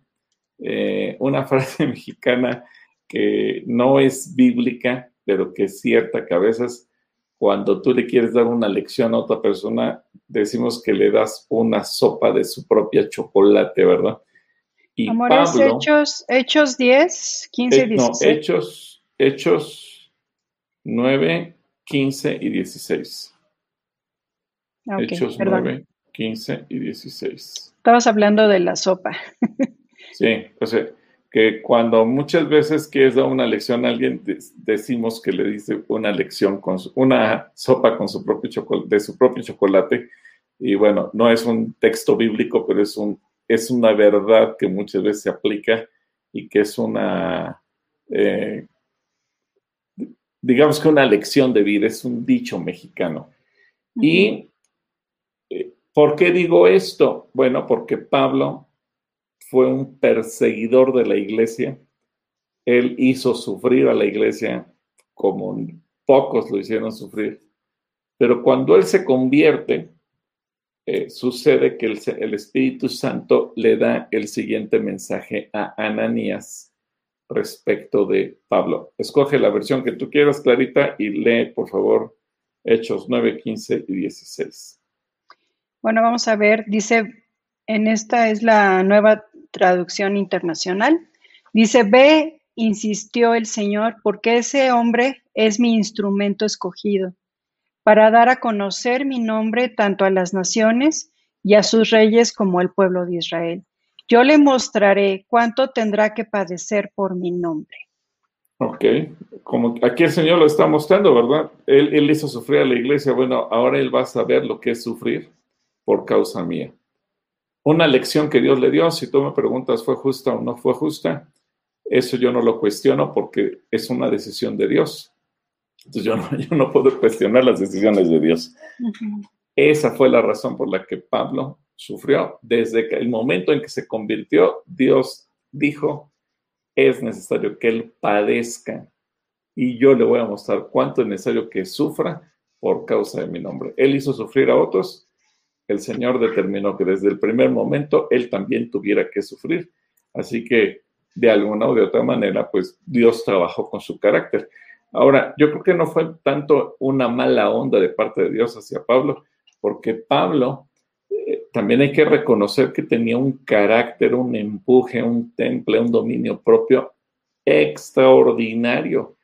eh, una (laughs) frase mexicana que no es bíblica, pero que es cierta, que a veces cuando tú le quieres dar una lección a otra persona, decimos que le das una sopa de su propia chocolate, ¿verdad? Y Hechos, Hechos 10, 15, 16. No, Hechos, Hechos 9, 15 y 16. Ah, ok, Hechos perdón. 9, 15 y 16. Estabas hablando de la sopa. (laughs) Sí, o sea, que cuando muchas veces quieres dar una lección a alguien, de- decimos que le dice una lección con su- una sopa con su propio chocolate, de su propio chocolate. Y bueno, no es un texto bíblico, pero es un, es una verdad que muchas veces se aplica y que es una, eh, digamos que una lección de vida, es un dicho mexicano. ¿Y eh, por qué digo esto? Bueno, porque Pablo fue un perseguidor de la iglesia. Él hizo sufrir a la iglesia como pocos lo hicieron sufrir. Pero cuando él se convierte, eh, sucede que el, el Espíritu Santo le da el siguiente mensaje a Ananías respecto de Pablo. Escoge la versión que tú quieras, Clarita, y lee, por favor, Hechos 9, 15 y 16. Bueno, vamos a ver, dice, en esta es la nueva traducción internacional. Dice, ve, insistió el Señor, porque ese hombre es mi instrumento escogido, para dar a conocer mi nombre tanto a las naciones y a sus reyes como al pueblo de Israel. Yo le mostraré cuánto tendrá que padecer por mi nombre. Ok, como aquí el Señor lo está mostrando, ¿verdad? Él, él hizo sufrir a la iglesia, bueno, ahora él va a saber lo que es sufrir por causa mía. Una lección que Dios le dio, si tú me preguntas fue justa o no fue justa, eso yo no lo cuestiono porque es una decisión de Dios. Entonces yo no, (laughs) yo no puedo cuestionar las decisiones de Dios. Uh -huh. Esa fue la razón por la que Pablo sufrió. Desde que el momento en que se convirtió, Dios dijo, es necesario que él padezca y yo le voy a mostrar cuánto es necesario que sufra por causa de mi nombre. Él hizo sufrir a otros, el Señor determinó que desde el primer momento él también tuviera que sufrir. Así que de alguna o de otra manera, pues Dios trabajó con su carácter. Ahora, yo creo que no fue tanto una mala onda de parte de Dios hacia Pablo, porque Pablo eh, también hay que reconocer que tenía un carácter, un empuje, un temple, un dominio propio extraordinario.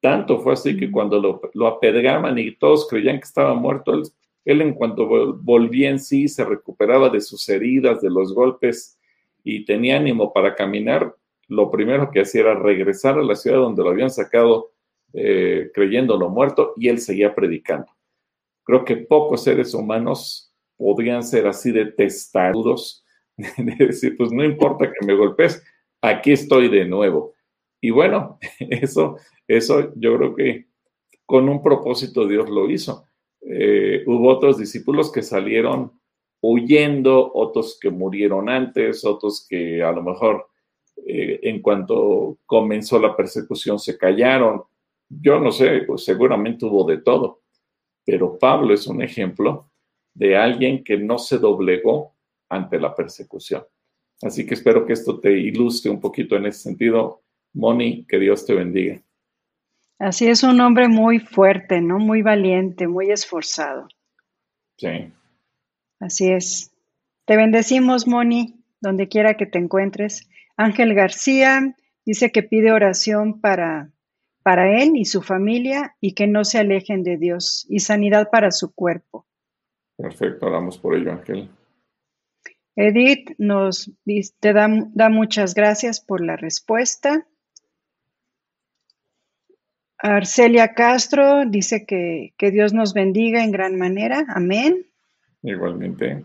Tanto fue así que cuando lo, lo apedreaban y todos creían que estaba muerto, él, él, en cuanto volvía en sí, se recuperaba de sus heridas, de los golpes y tenía ánimo para caminar, lo primero que hacía era regresar a la ciudad donde lo habían sacado eh, creyéndolo muerto y él seguía predicando. Creo que pocos seres humanos podrían ser así de testarudos, (laughs) de decir, pues no importa que me golpes, aquí estoy de nuevo. Y bueno, (laughs) eso, eso yo creo que con un propósito Dios lo hizo. Eh, hubo otros discípulos que salieron huyendo, otros que murieron antes, otros que a lo mejor eh, en cuanto comenzó la persecución se callaron. Yo no sé, pues seguramente hubo de todo, pero Pablo es un ejemplo de alguien que no se doblegó ante la persecución. Así que espero que esto te ilustre un poquito en ese sentido. Moni, que Dios te bendiga. Así es un hombre muy fuerte, ¿no? Muy valiente, muy esforzado. Sí. Así es. Te bendecimos, Moni, donde quiera que te encuentres. Ángel García dice que pide oración para, para él y su familia y que no se alejen de Dios y sanidad para su cuerpo. Perfecto, oramos por ello, Ángel. Edith nos te da, da muchas gracias por la respuesta. Arcelia Castro dice que, que, Dios nos bendiga en gran manera. Amén. Igualmente.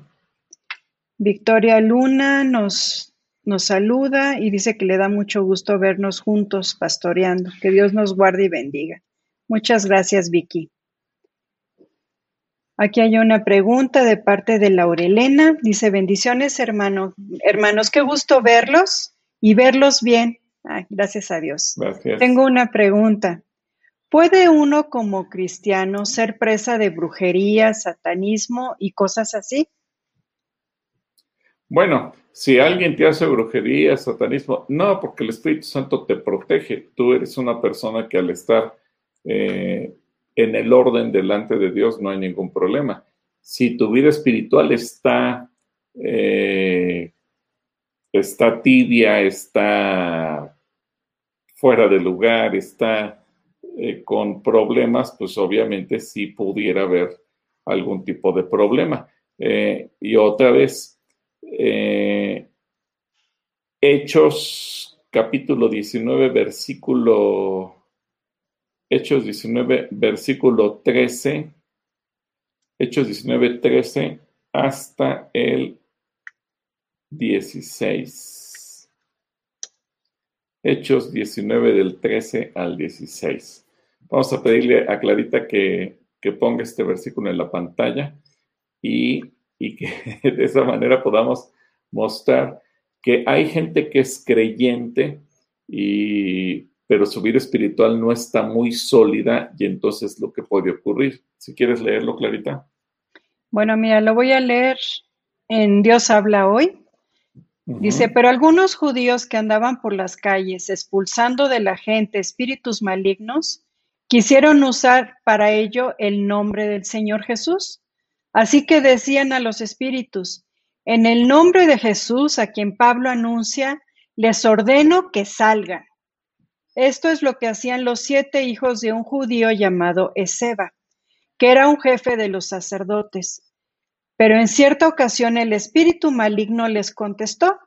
Victoria Luna nos, nos saluda y dice que le da mucho gusto vernos juntos pastoreando. Que Dios nos guarde y bendiga. Muchas gracias, Vicky. Aquí hay una pregunta de parte de Laurelena. Dice, bendiciones, hermano, hermanos, qué gusto verlos y verlos bien. Ay, gracias a Dios. Gracias. Tengo una pregunta. ¿Puede uno como cristiano ser presa de brujería, satanismo y cosas así? Bueno, si alguien te hace brujería, satanismo, no, porque el Espíritu Santo te protege. Tú eres una persona que al estar eh, en el orden delante de Dios no hay ningún problema. Si tu vida espiritual está, eh, está tibia, está fuera de lugar, está eh, con problemas, pues obviamente sí pudiera haber algún tipo de problema. Eh, y otra vez, eh, Hechos capítulo 19, versículo, Hechos 19, versículo 13, Hechos 19, 13 hasta el 16. Hechos 19 del 13 al 16. Vamos a pedirle a Clarita que, ponga este versículo en la pantalla y, que (laughs) de esa manera podamos mostrar que hay gente que es creyente y pero su vida espiritual no está muy sólida y entonces lo que puede ocurrir. Si quieres leerlo, Clarita. Bueno, mira, lo voy a leer en Dios habla hoy. Dice, pero algunos judíos que andaban por las calles expulsando de la gente espíritus malignos, quisieron usar para ello el nombre del Señor Jesús. Así que decían a los espíritus, en el nombre de Jesús, a quien Pablo anuncia, les ordeno que salgan. Esto es lo que hacían los siete hijos de un judío llamado Ezeba, que era un jefe de los sacerdotes. Pero en cierta ocasión el espíritu maligno les contestó,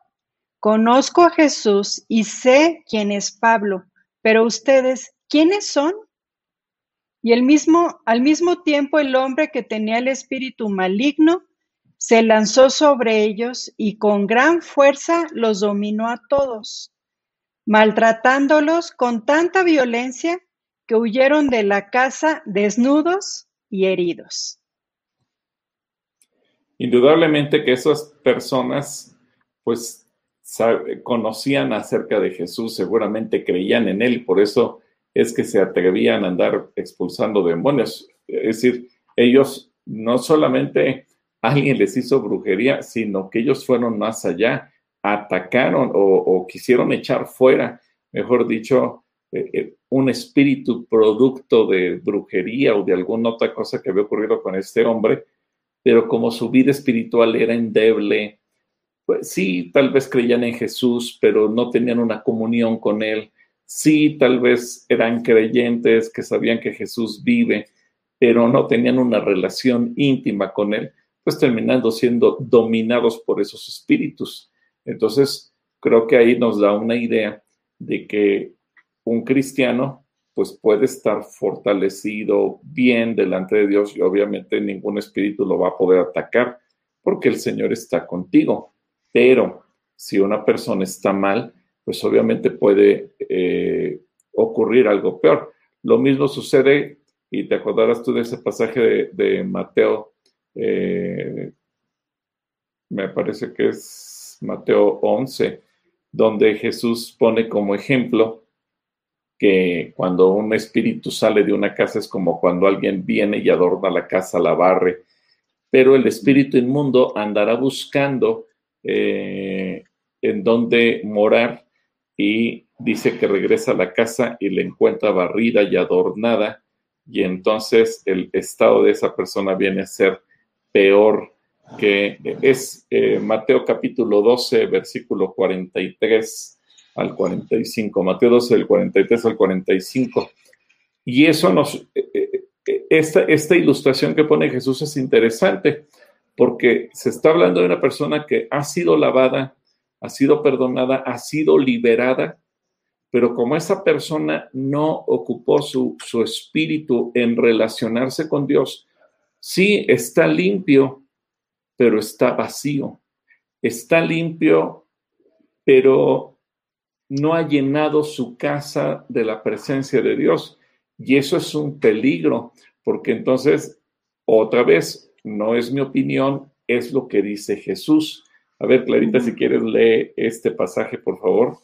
Conozco a Jesús y sé quién es Pablo, pero ustedes, ¿quiénes son? Y el mismo, al mismo tiempo el hombre que tenía el espíritu maligno se lanzó sobre ellos y con gran fuerza los dominó a todos, maltratándolos con tanta violencia que huyeron de la casa desnudos y heridos. Indudablemente que esas personas, pues, conocían acerca de Jesús, seguramente creían en él, por eso es que se atrevían a andar expulsando demonios. Es decir, ellos no solamente alguien les hizo brujería, sino que ellos fueron más allá, atacaron o, quisieron echar fuera, mejor dicho, eh, eh, un espíritu producto de brujería o de alguna otra cosa que había ocurrido con este hombre, pero como su vida espiritual era endeble, pues sí, tal vez creían en Jesús, pero no tenían una comunión con Él. Sí, tal vez eran creyentes que sabían que Jesús vive, pero no tenían una relación íntima con Él, pues terminando siendo dominados por esos espíritus. Entonces, creo que ahí nos da una idea de que un cristiano pues puede estar fortalecido bien delante de Dios y obviamente ningún espíritu lo va a poder atacar porque el Señor está contigo. Pero si una persona está mal, pues obviamente puede eh, ocurrir algo peor. Lo mismo sucede, y te acordarás tú de ese pasaje de, Mateo, eh, me parece que es Mateo 11, donde Jesús pone como ejemplo que cuando un espíritu sale de una casa es como cuando alguien viene y adorna la casa, la barre, pero el espíritu inmundo andará buscando eh, en dónde morar y dice que regresa a la casa y le encuentra barrida y adornada y entonces el estado de esa persona viene a ser peor que es eh, Mateo capítulo 12, versículo 43 al 45, Mateo 12 del 43 al 45. Y eso nos, eh, eh, esta, esta ilustración que pone Jesús es interesante porque se está hablando de una persona que ha sido lavada, ha sido perdonada, ha sido liberada, pero como esa persona no ocupó su, su espíritu en relacionarse con Dios, sí está limpio, pero está vacío. Está limpio, pero no ha llenado su casa de la presencia de Dios. Y eso es un peligro, porque entonces, otra vez, no es mi opinión, es lo que dice Jesús. A ver, Clarita, si quieres, lee este pasaje, por favor.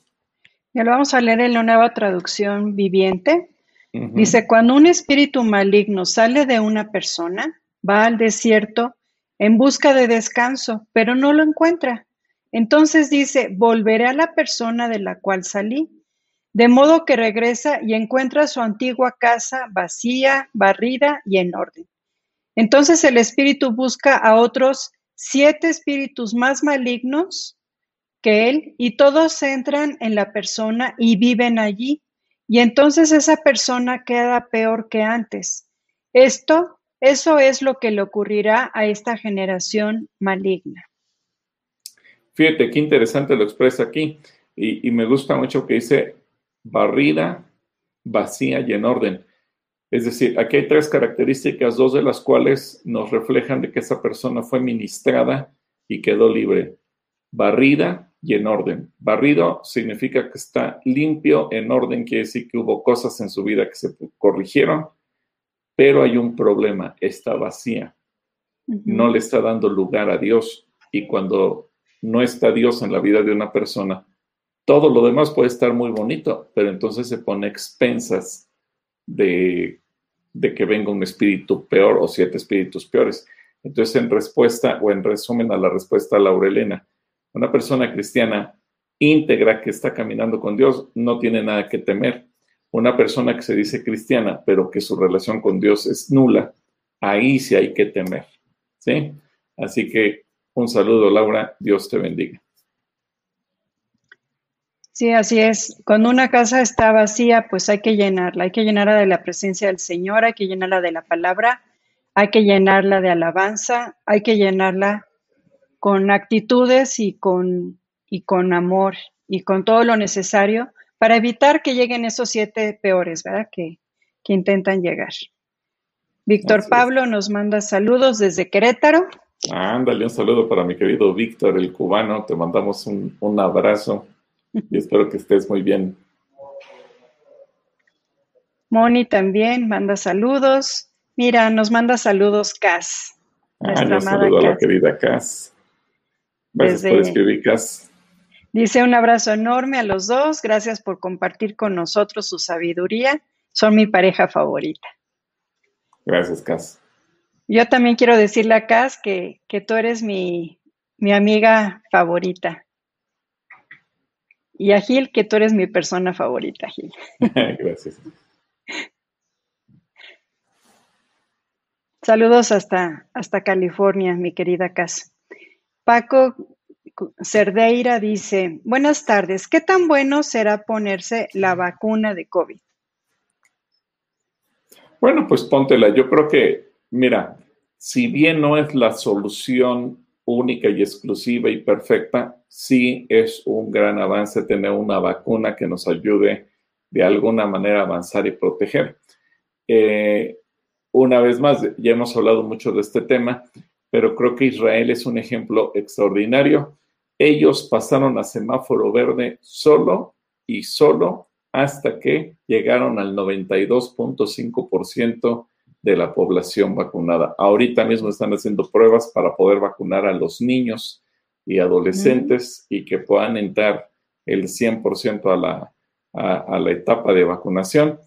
Ya lo vamos a leer en la nueva traducción viviente. Dice, cuando un espíritu maligno sale de una persona, va al desierto en busca de descanso, pero no lo encuentra. Entonces dice, volveré a la persona de la cual salí, de modo que regresa y encuentra su antigua casa vacía, barrida y en orden. Entonces el espíritu busca a otros siete espíritus más malignos que él y todos entran en la persona y viven allí. y entonces esa persona queda peor que antes. Esto, eso es lo que le ocurrirá a esta generación maligna. Fíjate qué interesante lo expresa aquí y, y me gusta mucho que dice barrida, vacía y en orden. Es decir, aquí hay tres características, dos de las cuales nos reflejan de que esa persona fue ministrada y quedó libre. Barrida y en orden. Barrido significa que está limpio, en orden quiere decir que hubo cosas en su vida que se corrigieron, pero hay un problema, está vacía. No le está dando lugar a Dios. Y cuando no está Dios en la vida de una persona, todo lo demás puede estar muy bonito, pero entonces se pone expensas de, que venga un espíritu peor o siete espíritus peores. Entonces, en respuesta o en resumen a la respuesta a Laurelena, una persona cristiana íntegra que está caminando con Dios no tiene nada que temer. Una persona que se dice cristiana, pero que su relación con Dios es nula, ahí sí hay que temer. ¿Sí? Así que un saludo, Laura. Dios te bendiga. Sí, así es. Cuando una casa está vacía, pues hay que llenarla. Hay que llenarla de la presencia del Señor, hay que llenarla de la palabra, hay que llenarla de alabanza, hay que llenarla con actitudes y con, y con amor y con todo lo necesario para evitar que lleguen esos siete peores, ¿verdad? Que, que intentan llegar. Víctor Pablo nos manda saludos desde Querétaro. Ándale, un saludo para mi querido Víctor, el cubano. Te mandamos un, un abrazo (laughs) y espero que estés muy bien. Moni también manda saludos. Mira, nos manda saludos Cas. Ah, saludo a la querida Cas. Gracias por escribir, Cas. Dice un abrazo enorme a los dos. Gracias por compartir con nosotros su sabiduría. Son mi pareja favorita. Gracias, Cas. Yo también quiero decirle a Cas que, que tú eres mi, mi amiga favorita. Y a Gil, que tú eres mi persona favorita, Gil. (laughs) Gracias. Saludos hasta, hasta California, mi querida Cas. Paco Cerdeira dice, buenas tardes, ¿qué tan bueno será ponerse la vacuna de COVID? Bueno, pues póntela. Yo creo que, mira, si bien no es la solución única y exclusiva y perfecta, sí es un gran avance tener una vacuna que nos ayude de alguna manera a avanzar y proteger. Eh, una vez más, ya hemos hablado mucho de este tema, pero creo que Israel es un ejemplo extraordinario. Ellos pasaron a semáforo verde solo y solo hasta que llegaron al 92.5% de la población vacunada. Ahorita mismo están haciendo pruebas para poder vacunar a los niños y adolescentes y que puedan entrar el 100% a la, a, la etapa de vacunación.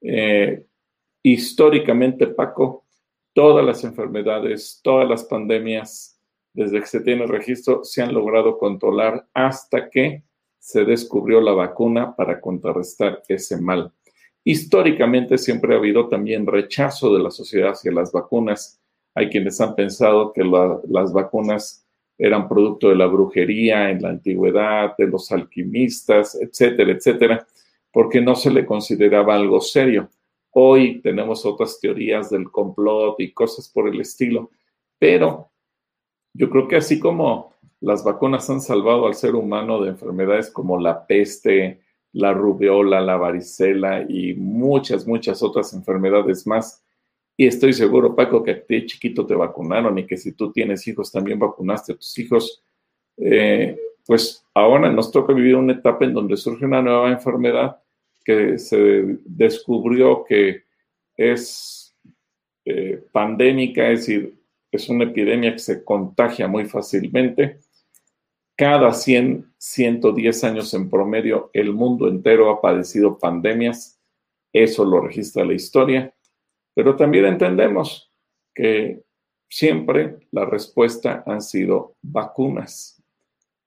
Eh, históricamente, Paco, todas las enfermedades, todas las pandemias, desde que se tiene registro, se han logrado controlar hasta que se descubrió la vacuna para contrarrestar ese mal. Históricamente siempre ha habido también rechazo de la sociedad hacia las vacunas. Hay quienes han pensado que las vacunas eran producto de la brujería en la antigüedad, de los alquimistas, etcétera, etcétera, porque no se le consideraba algo serio. Hoy tenemos otras teorías del complot y cosas por el estilo, pero yo creo que así como las vacunas han salvado al ser humano de enfermedades como la peste, la rubiola, la varicela y muchas, muchas otras enfermedades más. Y estoy seguro, Paco, que a ti chiquito te vacunaron y que si tú tienes hijos también vacunaste a tus hijos. Eh, pues ahora nos toca vivir una etapa en donde surge una nueva enfermedad que se descubrió que es eh, pandémica, es decir, es una epidemia que se contagia muy fácilmente cada 100, 110 años en promedio, el mundo entero ha padecido pandemias. Eso lo registra la historia. Pero también entendemos que siempre la respuesta han sido vacunas.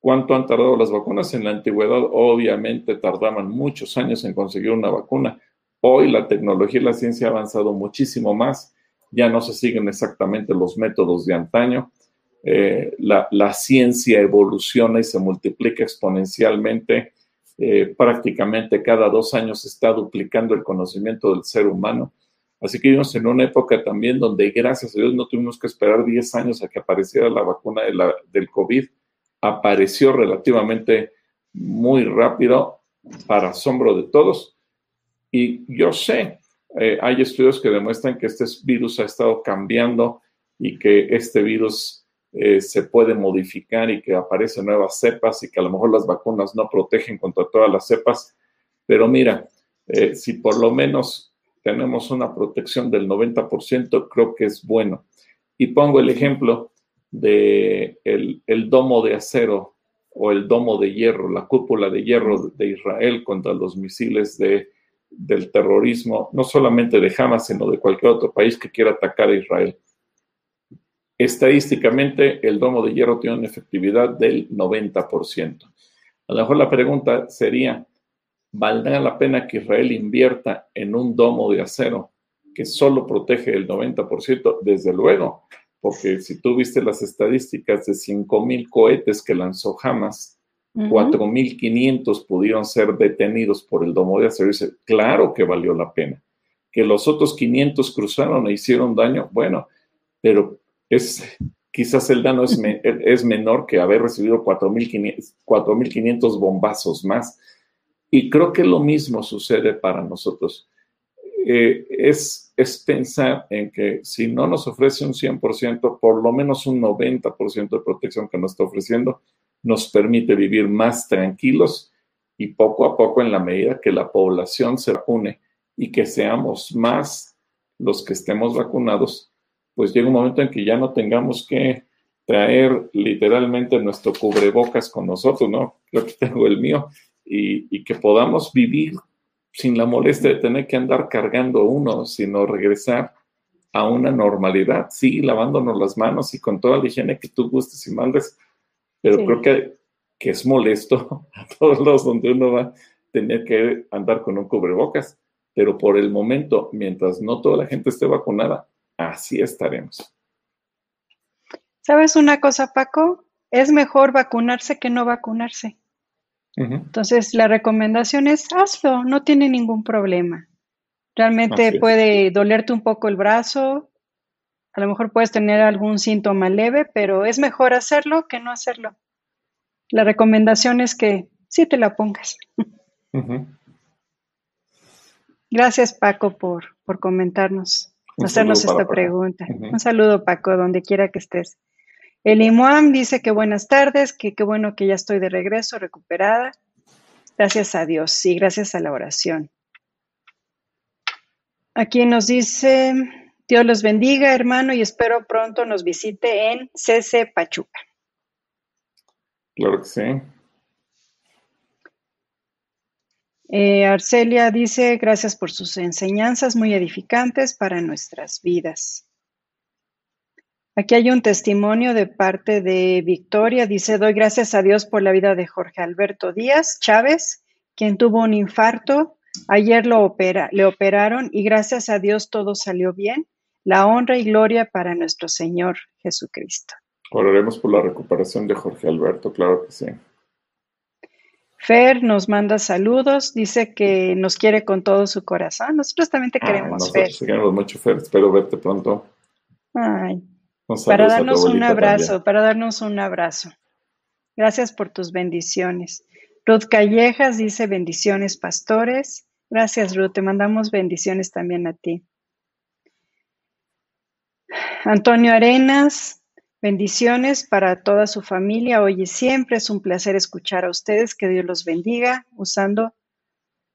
¿Cuánto han tardado las vacunas? En la antigüedad obviamente tardaban muchos años en conseguir una vacuna. Hoy la tecnología y la ciencia ha avanzado muchísimo más. Ya no se siguen exactamente los métodos de antaño. Eh, la, ciencia evoluciona y se multiplica exponencialmente. eh, prácticamente cada dos años se está duplicando el conocimiento del ser humano. Así que vivimos en una época también donde, gracias a Dios, no tuvimos que esperar 10 años a que apareciera la vacuna del COVID. Apareció relativamente muy rápido, para asombro de todos. Y yo sé, eh, hay estudios que demuestran que este virus ha estado cambiando y que este virus eh, se puede modificar y que aparecen nuevas cepas y que a lo mejor las vacunas no protegen contra todas las cepas. Pero mira, eh, si por lo menos tenemos una protección del 90%, creo que es bueno. Y pongo el ejemplo de el, domo de acero o el domo de hierro, la cúpula de hierro de Israel contra los misiles de, del terrorismo, no solamente de Hamas, sino de cualquier otro país que quiera atacar a Israel. Estadísticamente, el domo de hierro tiene una efectividad del 90%. A lo mejor la pregunta sería, ¿valdrá la pena que Israel invierta en un domo de acero que solo protege el 90%? Desde luego, porque si tú viste las estadísticas de 5.000 cohetes que lanzó Hamas, 4.500 pudieron ser detenidos por el domo de acero. dice, claro que valió la pena. Que los otros 500 cruzaron e hicieron daño, bueno, pero es, quizás el daño es, es menor que haber recibido 4.500 bombazos más. Y creo que lo mismo sucede para nosotros. Eh, es, es pensar en que si no nos ofrece un 100%, por lo menos un 90% de protección que nos está ofreciendo, nos permite vivir más tranquilos y poco a poco en la medida que la población se vacune y que seamos más los que estemos vacunados, pues llega un momento en que ya no tengamos que traer literalmente nuestro cubrebocas con nosotros, ¿no? Yo aquí tengo el mío y, que podamos vivir sin la molestia de tener que andar cargando uno, sino regresar a una normalidad, sí, lavándonos las manos y con toda la higiene que tú gustes y mandes, pero creo que, que es molesto (laughs) a todos los donde uno va a tener que andar con un cubrebocas, pero por el momento, mientras no toda la gente esté vacunada, así estaremos. ¿Sabes una cosa, Paco? Es mejor vacunarse que no vacunarse. Entonces, la recomendación es hazlo, no tiene ningún problema. Realmente puede dolerte un poco el brazo, a lo mejor puedes tener algún síntoma leve, pero es mejor hacerlo que no hacerlo. La recomendación es que sí te la pongas. Gracias, Paco, por, por comentarnos, hacernos esta pregunta. Un saludo, Paco, donde quiera que estés. El Imuam dice que buenas tardes, que qué bueno que ya estoy de regreso, recuperada. Gracias a Dios y gracias a la oración. Aquí nos dice, Dios los bendiga, hermano, y espero pronto nos visite en CC Pachuca. Claro que sí. Eh, Arcelia dice, gracias por sus enseñanzas muy edificantes para nuestras vidas. Aquí hay un testimonio de parte de Victoria. Dice, doy gracias a Dios por la vida de Jorge Alberto Díaz Chávez, quien tuvo un infarto. Ayer lo opera, le operaron y gracias a Dios todo salió bien. La honra y gloria para nuestro Señor Jesucristo. Oraremos por la recuperación de Jorge Alberto, claro que sí. Fer nos manda saludos, dice que nos quiere con todo su corazón. Nosotros también te queremos, nosotros Fer. queremos mucho, Fer. Espero verte pronto. Ay, para darnos un abrazo, para darnos un abrazo. Gracias por tus bendiciones. Ruth Callejas dice bendiciones, pastores. Gracias, Ruth. Te mandamos bendiciones también a ti. Antonio Arenas, bendiciones para toda su familia hoy y siempre. Es un placer escuchar a ustedes. Que Dios los bendiga usando,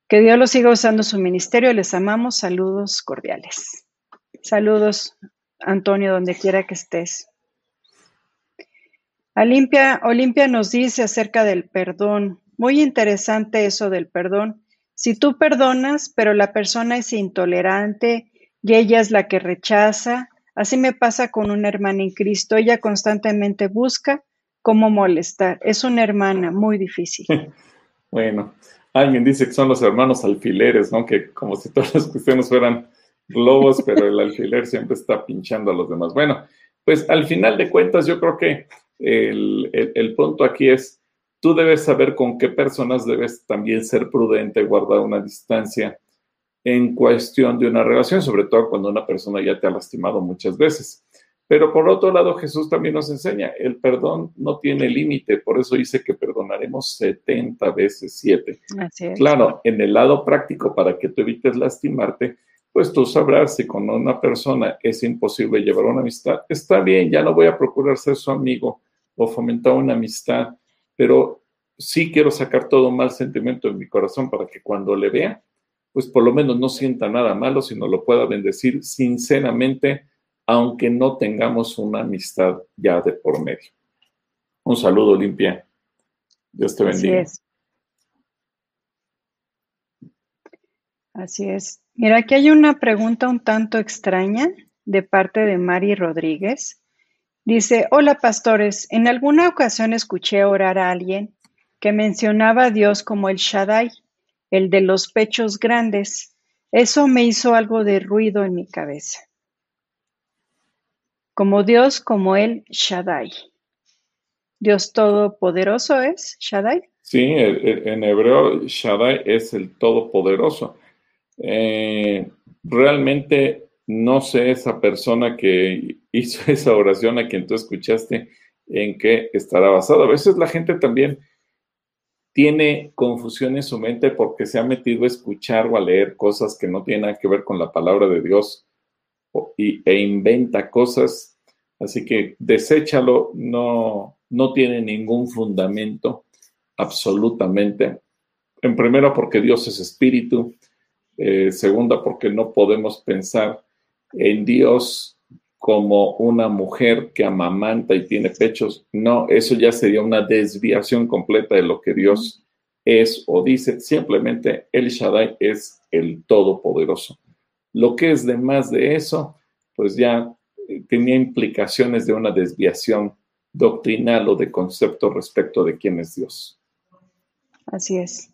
que Dios los siga usando su ministerio. Les amamos. Saludos cordiales. Saludos, Antonio, donde quiera que estés. Olimpia, nos dice acerca del perdón. Muy interesante eso del perdón. Si tú perdonas, pero la persona es intolerante y ella es la que rechaza, así me pasa con una hermana en Cristo. Ella constantemente busca cómo molestar. Es una hermana muy difícil. (laughs) Bueno, alguien dice que son los hermanos alfileres, ¿no? Que como si todos los cristianos fueran globos, pero el alfiler siempre está pinchando a los demás. Bueno, pues al final de cuentas yo creo que el, punto aquí es, tú debes saber con qué personas debes también ser prudente, guardar una distancia en cuestión de una relación, sobre todo cuando una persona ya te ha lastimado muchas veces. Pero por otro lado, Jesús también nos enseña, el perdón no tiene límite, por eso dice que perdonaremos 70 veces 7. Claro, en el lado práctico, para que tú evites lastimarte, pues tú sabrás si con una persona es imposible llevar una amistad, está bien, ya no voy a procurar ser su amigo o fomentar una amistad, pero sí quiero sacar todo mal sentimiento en mi corazón para que cuando le vea, pues por lo menos no sienta nada malo, sino lo pueda bendecir sinceramente aunque no tengamos una amistad ya de por medio. Un saludo, Olimpia. Dios te bendiga. Así es. Así es. Mira, aquí hay una pregunta un tanto extraña de parte de Mari Rodríguez. Dice, hola pastores, en alguna ocasión escuché orar a alguien que mencionaba a Dios como el Shaddai, el de los pechos grandes. Eso me hizo algo de ruido en mi cabeza. Como Dios, como el Shaddai. Dios Todopoderoso es Shaddai. Sí, en hebreo Shaddai es el Todopoderoso. Eh, realmente no sé esa persona que hizo (laughs) esa oración a quien tú escuchaste en qué estará basado. A veces la gente también tiene confusión en su mente porque se ha metido a escuchar o a leer cosas que no tienen que ver con la palabra de Dios e inventa cosas, así que deséchalo, no, no tiene ningún fundamento, absolutamente. En primera, porque Dios es espíritu. Eh, segunda, porque no podemos pensar en Dios como una mujer que amamanta y tiene pechos. No, eso ya sería una desviación completa de lo que Dios es o dice. Simplemente el Shaddai es el Todopoderoso. Lo que es de más de eso, pues ya eh, tenía implicaciones de una desviación doctrinal o de concepto respecto de quién es Dios. Así es.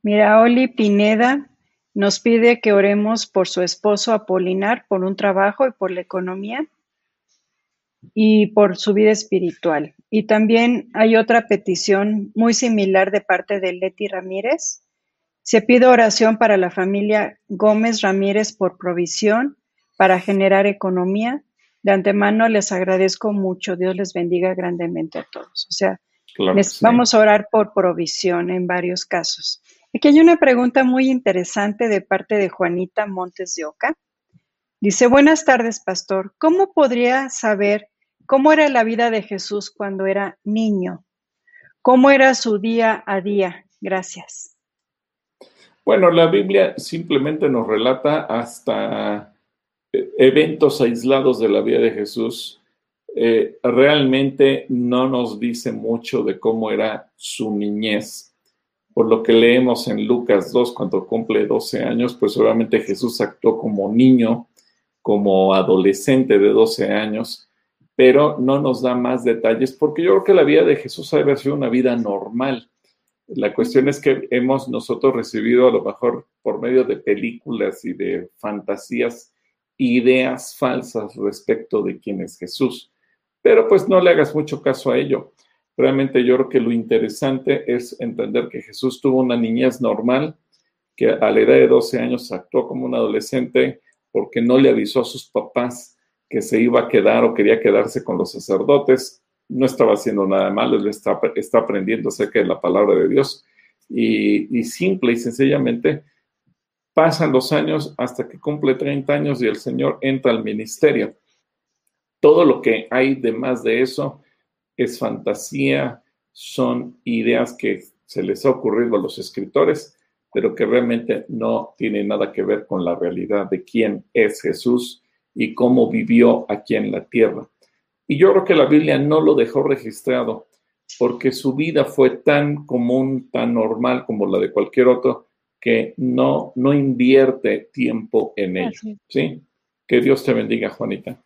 Mira, Oli Pineda nos pide que oremos por su esposo Apolinar, por un trabajo y por la economía y por su vida espiritual. Y también hay otra petición muy similar de parte de Leti Ramírez, se pide oración para la familia Gómez Ramírez por provisión para generar economía. De antemano les agradezco mucho. Dios les bendiga grandemente a todos. O sea, les vamos a orar por provisión en varios casos. Aquí hay una pregunta muy interesante de parte de Juanita Montes de Oca. Dice, buenas tardes, pastor. ¿Cómo podría saber cómo era la vida de Jesús cuando era niño? ¿Cómo era su día a día? Gracias. Bueno, la Biblia simplemente nos relata hasta eh, eventos aislados de la vida de Jesús. Eh, realmente no nos dice mucho de cómo era su niñez. Por lo que leemos en Lucas 2, cuando cumple 12 años, pues obviamente Jesús actuó como niño, como adolescente de 12 años, pero no nos da más detalles, porque yo creo que la vida de Jesús ha sido una vida normal la cuestión es que hemos nosotros recibido a lo mejor por medio de películas y de fantasías ideas falsas respecto de quién es Jesús. Pero pues no le hagas mucho caso a ello. Realmente yo creo que lo interesante es entender que Jesús tuvo una niñez normal, que a la edad de 12 años actuó como un adolescente porque no le avisó a sus papás que se iba a quedar o quería quedarse con los sacerdotes no estaba haciendo nada malo, él está, está aprendiendo acerca de la palabra de Dios. Y, simple y sencillamente pasan los años hasta que cumple 30 años y el Señor entra al ministerio. Todo lo que hay de más de eso es fantasía, son ideas que se les ha ocurrido a los escritores, pero que realmente no tienen nada que ver con la realidad de quién es Jesús y cómo vivió aquí en la tierra. Y yo creo que la Biblia no lo dejó registrado porque su vida fue tan común, tan normal como la de cualquier otro, que no, no invierte tiempo en ello. ¿sí? Que Dios te bendiga, Juanita.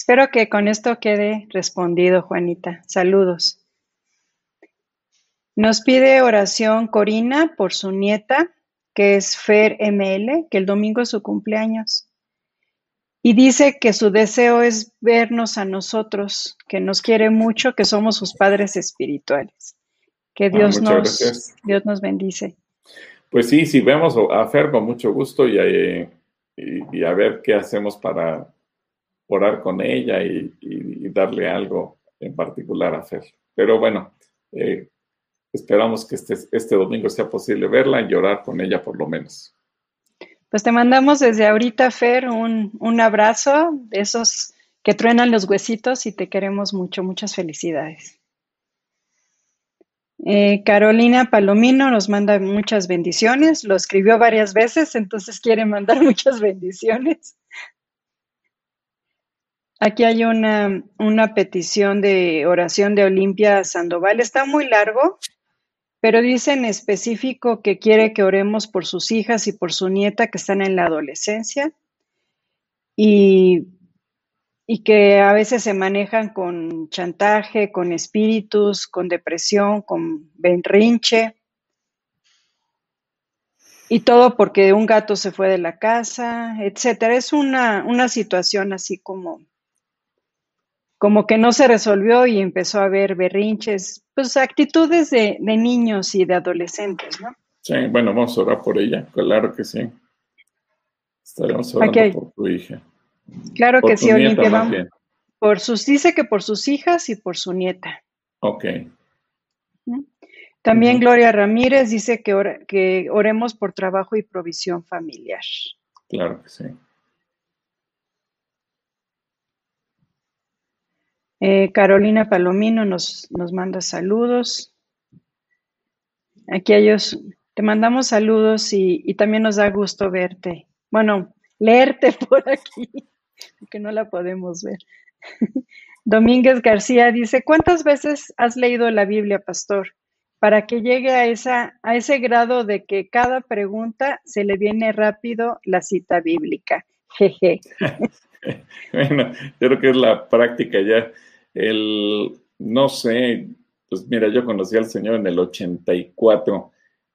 Espero que con esto quede respondido, Juanita. Saludos. Nos pide oración Corina por su nieta, que es Fer ML, que el domingo es su cumpleaños. Y dice que su deseo es vernos a nosotros, que nos quiere mucho, que somos sus padres espirituales. Que ah, Dios, nos, Dios nos bendice. Pues sí, si vemos a Fer con mucho gusto y, eh, y, a ver qué hacemos para orar con ella y, darle algo en particular a Fer. Pero bueno, eh, esperamos que este, este domingo sea posible verla y llorar con ella por lo menos. Pues te mandamos desde ahorita, Fer, un, un abrazo de esos que truenan los huesitos y te queremos mucho. Muchas felicidades. Eh, Carolina Palomino nos manda muchas bendiciones, lo escribió varias veces, entonces quiere mandar (laughs) muchas bendiciones. Aquí hay una, una petición de oración de Olimpia Sandoval, está muy largo, pero dice en específico que quiere que oremos por sus hijas y por su nieta que están en la adolescencia y y que a veces se manejan con chantaje, con espíritus, con depresión, con benrinche. Y todo porque un gato se fue de la casa, etcétera. Es una, una situación así como, como que no se resolvió y empezó a haber berrinches, pues actitudes de, niños y de adolescentes, ¿no? Sí, bueno, vamos a orar por ella, claro que sí. Estaremos orando por tu hija. Claro que sí, Olimpia. por sus, dice que por sus hijas y por su nieta. Ok. También Gloria Ramírez dice que, que oremos por trabajo y provisión familiar. Claro que sí. Eh, Carolina Palomino nos, nos manda saludos. Aquí ellos te mandamos saludos y, y, también nos da gusto verte. Bueno, leerte (laughs) por aquí que no la podemos ver. (laughs) Domínguez García dice, ¿cuántas veces has leído la Biblia, pastor? Para que llegue a, esa, a ese grado de que cada pregunta se le viene rápido la cita bíblica. (laughs) Jeje. bueno, yo creo que es la práctica ya. El, no sé, pues mira, yo conocí al Señor en el 84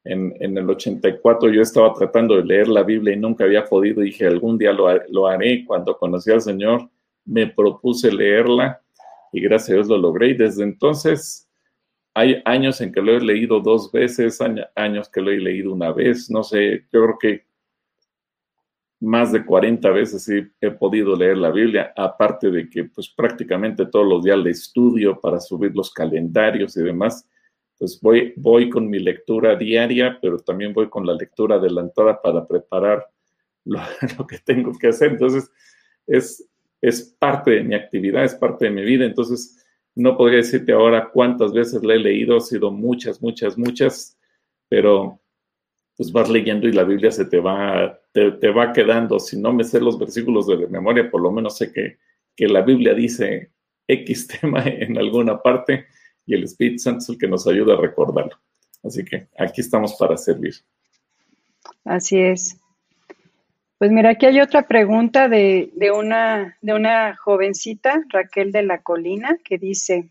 en, el 84 yo estaba tratando de leer la Biblia y nunca había podido. Dije, algún día lo, lo haré. Cuando conocí al Señor, me propuse leerla y gracias a Dios lo logré. Y desde entonces hay años en que lo he leído dos veces, años que lo he leído una vez. No sé, yo creo que más de 40 veces he podido leer la Biblia, aparte de que pues prácticamente todos los días le estudio para subir los calendarios y demás pues voy, voy con mi lectura diaria, pero también voy con la lectura adelantada para preparar (laughs) lo, que tengo que hacer. Entonces, es, es parte de mi actividad, es parte de mi vida. Entonces, no podría decirte ahora cuántas veces la he leído, ha sido muchas, muchas, muchas, pero pues vas leyendo y la Biblia se te va, te, va quedando. Si no me sé los versículos de memoria, por lo menos sé que, que la Biblia dice X (laughs) tema en alguna parte y el Espíritu Santo es el que nos ayuda a recordarlo. Así que aquí estamos para servir. Así es. Pues mira, aquí hay otra pregunta de, una, de una jovencita, Raquel de la Colina, que dice,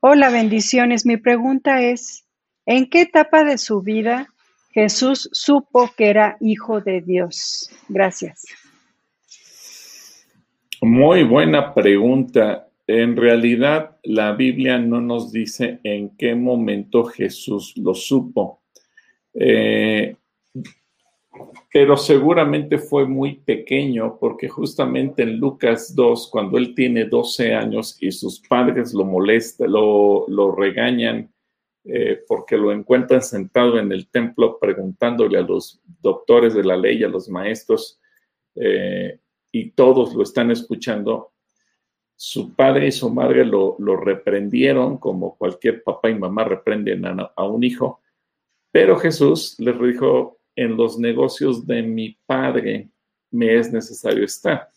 hola, bendiciones. Mi pregunta es, ¿en qué etapa de su vida Jesús supo que era hijo de Dios? Gracias. Muy buena pregunta. En realidad, la Biblia no nos dice en qué momento Jesús lo supo, eh, pero seguramente fue muy pequeño porque justamente en Lucas 2, cuando él tiene 12 años y sus padres lo molestan, lo, regañan eh, porque lo encuentran sentado en el templo preguntándole a los doctores de la ley, a los maestros, eh, y todos lo están escuchando, su padre y su madre lo, reprendieron como cualquier papá y mamá reprenden a, un hijo, pero Jesús les dijo, en los negocios de mi padre me es necesario estar.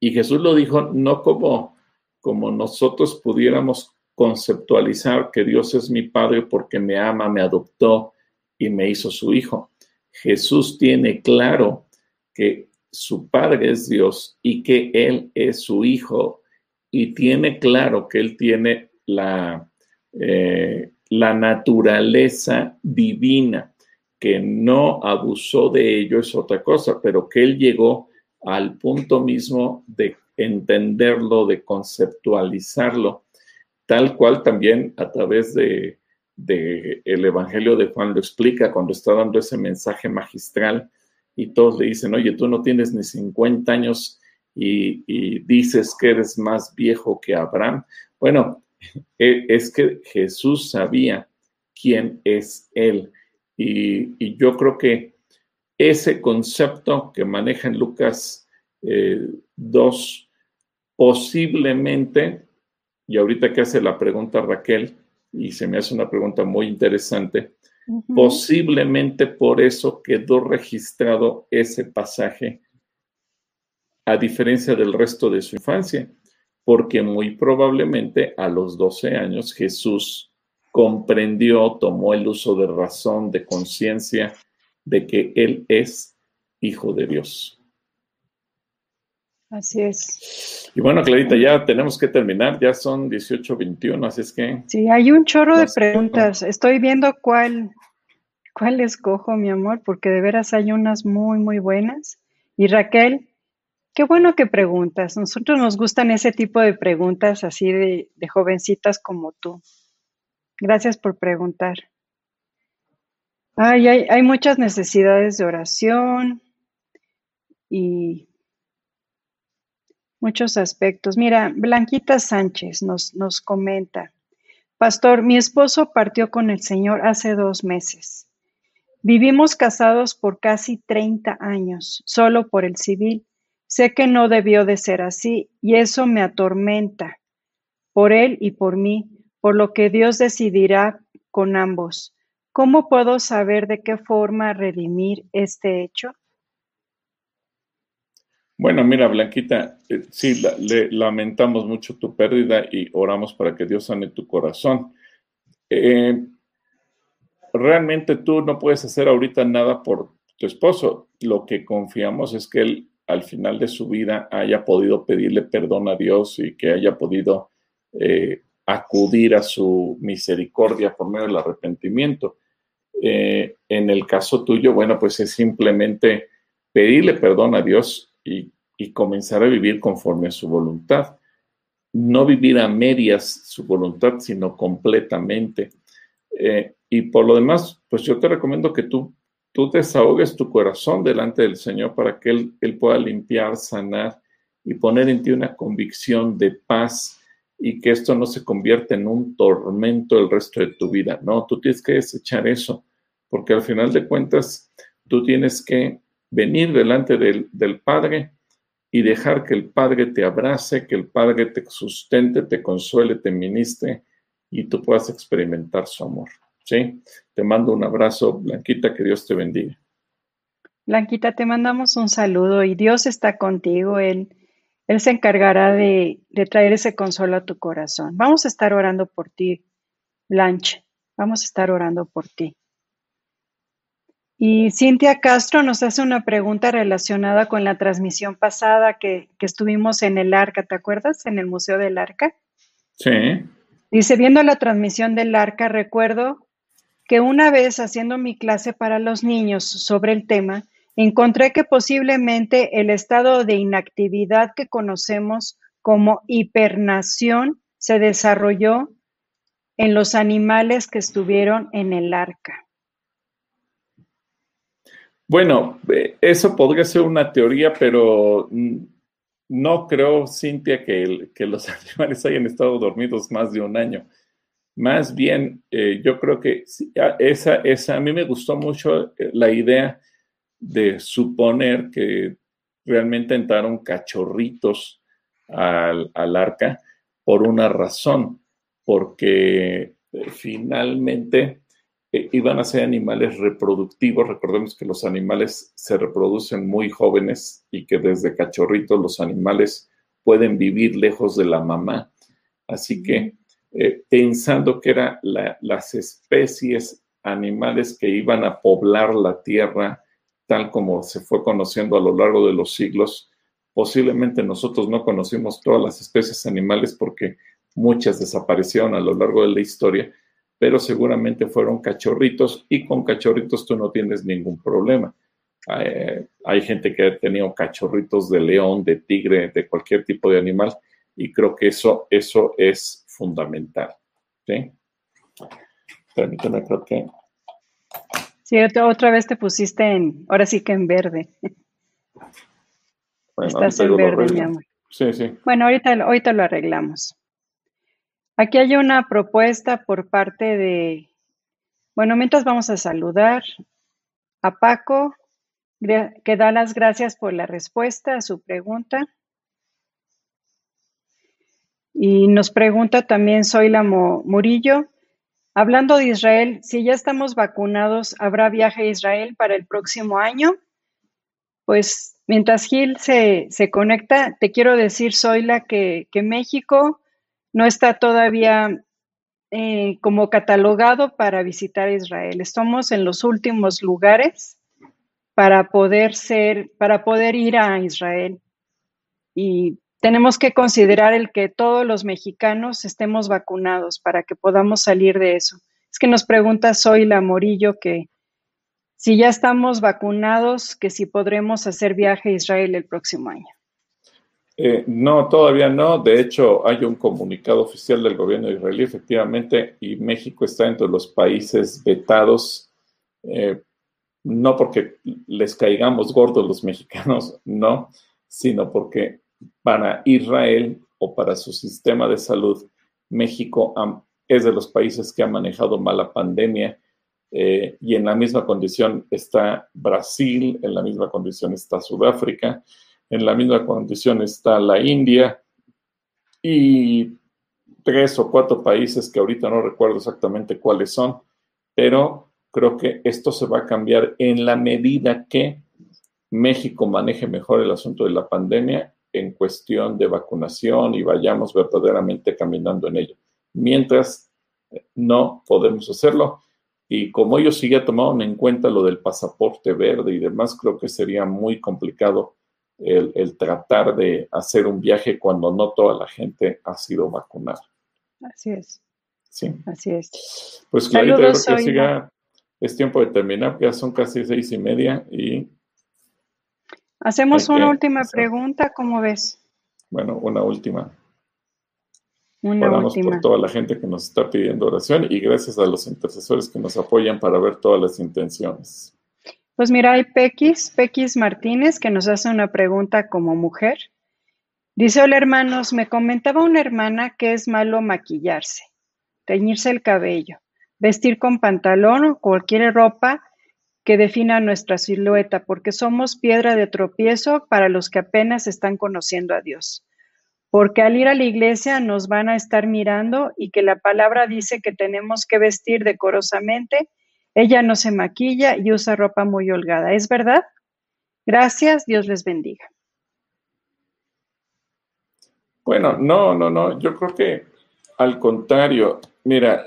Y Jesús lo dijo no como, como nosotros pudiéramos conceptualizar que Dios es mi padre porque me ama, me adoptó y me hizo su hijo. Jesús tiene claro que su padre es Dios y que Él es su hijo y tiene claro que Él tiene la, eh, la naturaleza divina, que no abusó de ello es otra cosa, pero que Él llegó al punto mismo de entenderlo, de conceptualizarlo, tal cual también a través de, el Evangelio de Juan lo explica cuando está dando ese mensaje magistral y todos le dicen, oye, tú no tienes ni 50 años y, dices que eres más viejo que Abraham. Bueno, (laughs) e, es que Jesús sabía quién es Él. Y, yo creo que ese concepto que maneja en Lucas 2, eh, posiblemente, y ahorita que hace la pregunta Raquel, y se me hace una pregunta muy interesante, posiblemente por eso quedó registrado ese pasaje, a diferencia del resto de su infancia porque muy probablemente a los 12 años Jesús comprendió, tomó el uso de razón, de conciencia, de que Él es hijo de Dios. Así es. Y bueno, Clarita, ya tenemos que terminar, ya son 18.21, así es que... Sí, hay un chorro de preguntas. Estoy viendo cuál, cuál escojo, mi amor, porque de veras hay unas muy, muy buenas. Y Raquel, Qué bueno que preguntas. Nosotros nos gustan ese tipo de preguntas así de, jovencitas como tú. Gracias por preguntar. Ay, hay, hay muchas necesidades de oración y muchos aspectos. Mira, Blanquita Sánchez nos, nos comenta, Pastor, mi esposo partió con el Señor hace dos meses. Vivimos casados por casi 30 años, solo por el civil. Sé que no debió de ser así, y eso me atormenta, por él y por mí, por lo que Dios decidirá con ambos. ¿Cómo puedo saber de qué forma redimir este hecho? Bueno, mira, Blanquita, eh, sí, le lamentamos mucho tu pérdida y oramos para que Dios sane tu corazón. Eh, realmente tú no puedes hacer ahorita nada por tu esposo. Lo que confiamos es que él al final de su vida haya podido pedirle perdón a Dios y que haya podido eh, acudir a su misericordia por medio del arrepentimiento. En el caso tuyo, bueno, pues es simplemente pedirle perdón a Dios y, comenzar a vivir conforme a su voluntad. No vivir a medias su voluntad, sino completamente. Eh, y por lo demás, pues yo te recomiendo que tú tú desahogues tu corazón delante del Señor para que Él, Él pueda limpiar, sanar y poner en ti una convicción de paz y que esto no se convierta en un tormento el resto de tu vida. No, tú tienes que desechar eso, porque al final de cuentas tú tienes que venir delante del, Padre y dejar que el Padre te abrace, que el Padre te sustente, te consuele, te ministre y tú puedas experimentar su amor. ¿sí? Te mando un abrazo, Blanquita, que Dios te bendiga. Blanquita, te mandamos un saludo y Dios está contigo, Él, él se encargará de, de traer ese consuelo a tu corazón. Vamos a estar orando por ti, Blanche, vamos a estar orando por ti. Y Cintia Castro nos hace una pregunta relacionada con la transmisión pasada que, que, estuvimos en el Arca, ¿te acuerdas? En el Museo del Arca. Sí. Dice, viendo la transmisión del Arca, recuerdo que una vez haciendo mi clase para los niños sobre el tema, encontré que posiblemente el estado de inactividad que conocemos como hipernación se desarrolló en los animales que estuvieron en el arca. Bueno, eh, eso podría ser una teoría, pero no creo, Cintia, que, los (laughs) animales hayan estado dormidos más de un año. Más bien, eh, yo creo que esa, esa, a mí me gustó mucho eh, la idea de suponer que realmente entraron cachorritos al, arca por una razón, porque eh, iban a ser animales reproductivos. Recordemos que los animales se reproducen muy jóvenes y que desde cachorritos los animales pueden vivir lejos de la mamá. Así que eh, pensando que eran las especies animales que iban a poblar la tierra, tal como se fue conociendo a lo largo de los siglos. Posiblemente nosotros no conocimos todas las especies animales porque muchas desaparecieron a lo largo de la historia, pero seguramente fueron cachorritos y con cachorritos tú no tienes ningún problema. hay gente que ha tenido cachorritos de león, de tigre, de cualquier tipo de animal, y creo que eso, eso es fundamental. ¿sí? Permíteme, creo que. Sí, otra vez te pusiste en, ahora sí que en verde. Estás en verde, mi amor. Sí, sí. Bueno, ahorita, ahorita lo arreglamos. Aquí hay una propuesta por parte de, bueno, mientras vamos a saludar a Paco, que da las gracias por la respuesta a su pregunta. Y nos pregunta también Zoila Murillo, hablando de Israel, si ya estamos vacunados, ¿habrá viaje a Israel para el próximo año? Pues mientras Gil se, conecta, te quiero decir, Zoila, que, que México no está todavía eh, como catalogado para visitar Israel. Estamos en los últimos lugares para poder ser, para poder ir a Israel. Y tenemos que considerar el que todos los mexicanos estemos vacunados para que podamos salir de eso. Es que nos pregunta Zoila Morillo que si ya estamos vacunados, que si podremos hacer viaje a Israel el próximo año. Eh, no, todavía no. De hecho, hay un comunicado oficial del gobierno israelí, efectivamente, y México está entre los países vetados eh, no porque les caigamos gordos los (laughs) mexicanos, no, sino porque para Israel o para su sistema de salud, México es de los países que ha manejado mal la pandemia eh, y en la misma condición está Brasil, en la misma condición está Sudáfrica, en la misma condición está la India y tres o cuatro países que ahorita no recuerdo exactamente cuáles son, pero creo que esto se va a cambiar en la medida que México maneje mejor el asunto de la pandemia en cuestión de vacunación y vayamos verdaderamente caminando en ello. Mientras no podemos hacerlo, y como ellos sí ya tomaron en cuenta lo del pasaporte verde y demás, creo que sería muy complicado el, el, tratar de hacer un viaje cuando no toda la gente ha sido vacunada. Así es. Sí. Así es. Pues Clarita, creo que siga es tiempo de terminar, ya son casi seis y media y... Hacemos una última pregunta, ¿cómo ves? Bueno, una última. Una última. por toda la gente que nos está pidiendo oración y gracias a los intercesores que nos apoyan para ver todas las intenciones. Pues mira, hay Pequis, Pequis Martínez, que nos hace una pregunta como mujer. Dice, hola hermanos, me comentaba una hermana que es malo maquillarse, teñirse el cabello vestir con pantalón o cualquier ropa que defina nuestra silueta, porque somos piedra de tropiezo para los que apenas están conociendo a Dios. Porque al ir a la iglesia nos van a estar mirando y que la palabra dice que tenemos que vestir decorosamente. Ella no se maquilla y usa ropa muy holgada. ¿Es verdad? Gracias, Dios les bendiga. Bueno, no, no, no. Yo creo que al contrario, mira,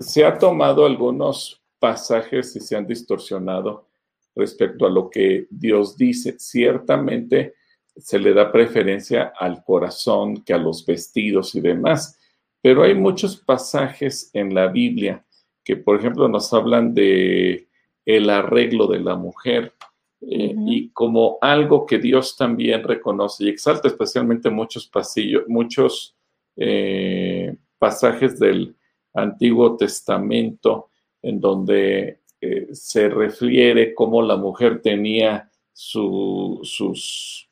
se ha tomado algunos pasajes y se han distorsionado respecto a lo que Dios dice. Ciertamente se le da preferencia al corazón que a los vestidos y demás, pero hay muchos pasajes en la Biblia que, por ejemplo, nos hablan de el arreglo de la mujer eh, y como algo que Dios también reconoce y exalta, especialmente muchos pasillos, muchos eh, pasajes del Antiguo Testamento, en donde eh, se refiere cómo la mujer tenía su, sus,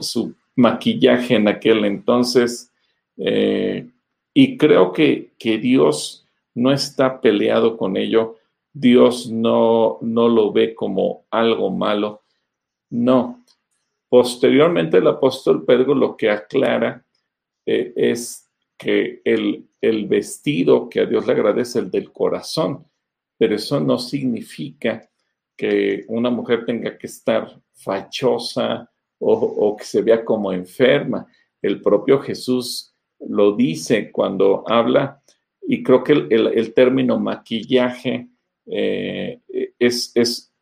su maquillaje en aquel entonces. Y creo que, que, Dios no está peleado con ello. Dios no, no lo ve como algo malo. No. Posteriormente el apóstol Pedro lo que aclara es que el, el vestido que a Dios le agradece, el del corazón, pero eso no significa que una mujer tenga que estar fachosa o, que se vea como enferma. El propio Jesús lo dice cuando habla, y creo que el, término maquillaje eh, es, es,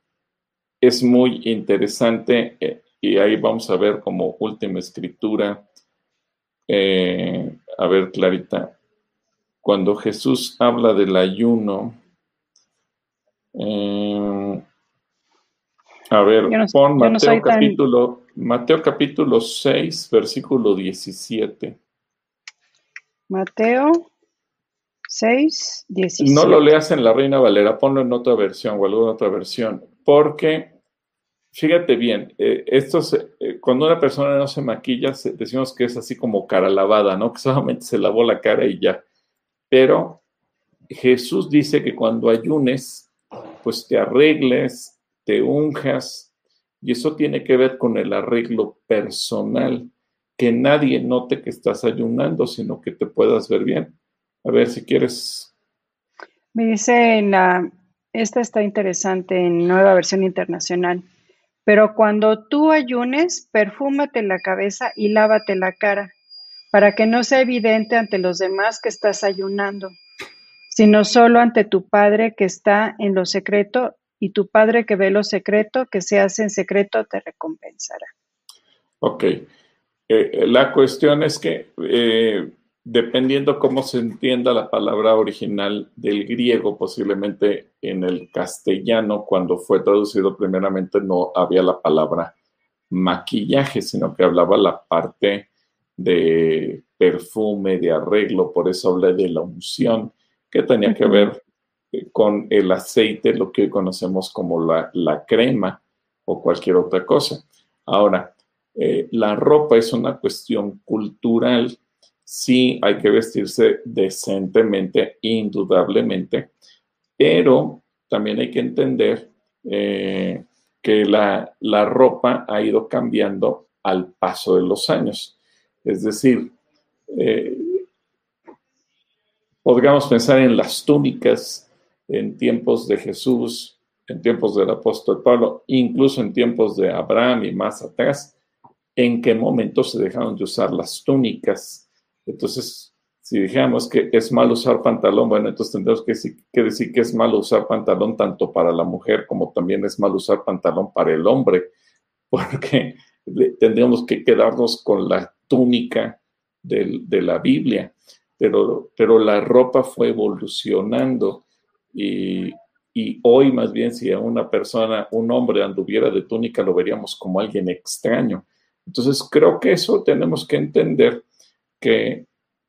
es, muy interesante, eh, y ahí vamos a ver como última escritura, eh, a ver, Clarita, cuando Jesús habla del ayuno, A ver, pon Mateo, capítulo, Mateo capítulo 6, versículo 17. Mateo 6, 17. No lo leas en la Reina Valera, ponlo en otra versión o alguna otra versión, porque fíjate bien, eh, esto eh, cuando una persona no se maquilla, decimos que es así como cara lavada, ¿no? (laughs) Que solamente se lavó la cara y ya. Pero Jesús dice que cuando ayunes, pues te arregles, te unjas, y eso tiene que ver con el arreglo personal, que nadie note que estás ayunando, sino que te puedas ver bien. A ver si quieres. Me dice en la, esta está interesante en nueva versión internacional. Pero cuando tú ayunes, perfúmate la cabeza y lávate la cara, para que no sea evidente ante los demás que estás ayunando, sino solo ante tu Padre que está en lo secreto, y tu Padre que ve lo secreto, que se hace en secreto, te recompensará. Ok. Eh, la cuestión es que eh, dependiendo cómo se entienda la palabra original del griego, posiblemente en el castellano, cuando fue traducido primeramente, no había la palabra maquillaje, sino que hablaba la parte de perfume, de arreglo, por eso hablé de la unción, que tenía que ver eh, con el aceite, lo que hoy conocemos como la, crema o cualquier otra cosa. Ahora, eh, la ropa es una cuestión cultural, sí hay que vestirse decentemente, indudablemente, pero también hay que entender eh, que la, la ropa ha ido cambiando al paso de los años. Es decir, eh, podríamos pensar en las túnicas en tiempos de Jesús, en tiempos del apóstol Pablo, incluso en tiempos de Abraham y más atrás, en qué momento se dejaron de usar las túnicas. Entonces, si dijéramos que es malo usar pantalón, bueno, entonces tendríamos que decir, que decir que es malo usar pantalón tanto para la mujer como también es malo usar pantalón para el hombre, (laughs) porque tendríamos que quedarnos con la túnica de la Biblia, pero, pero la ropa fue evolucionando y, y hoy más bien si a una persona, un hombre anduviera de túnica, lo veríamos como alguien extraño. Entonces creo que eso tenemos que entender que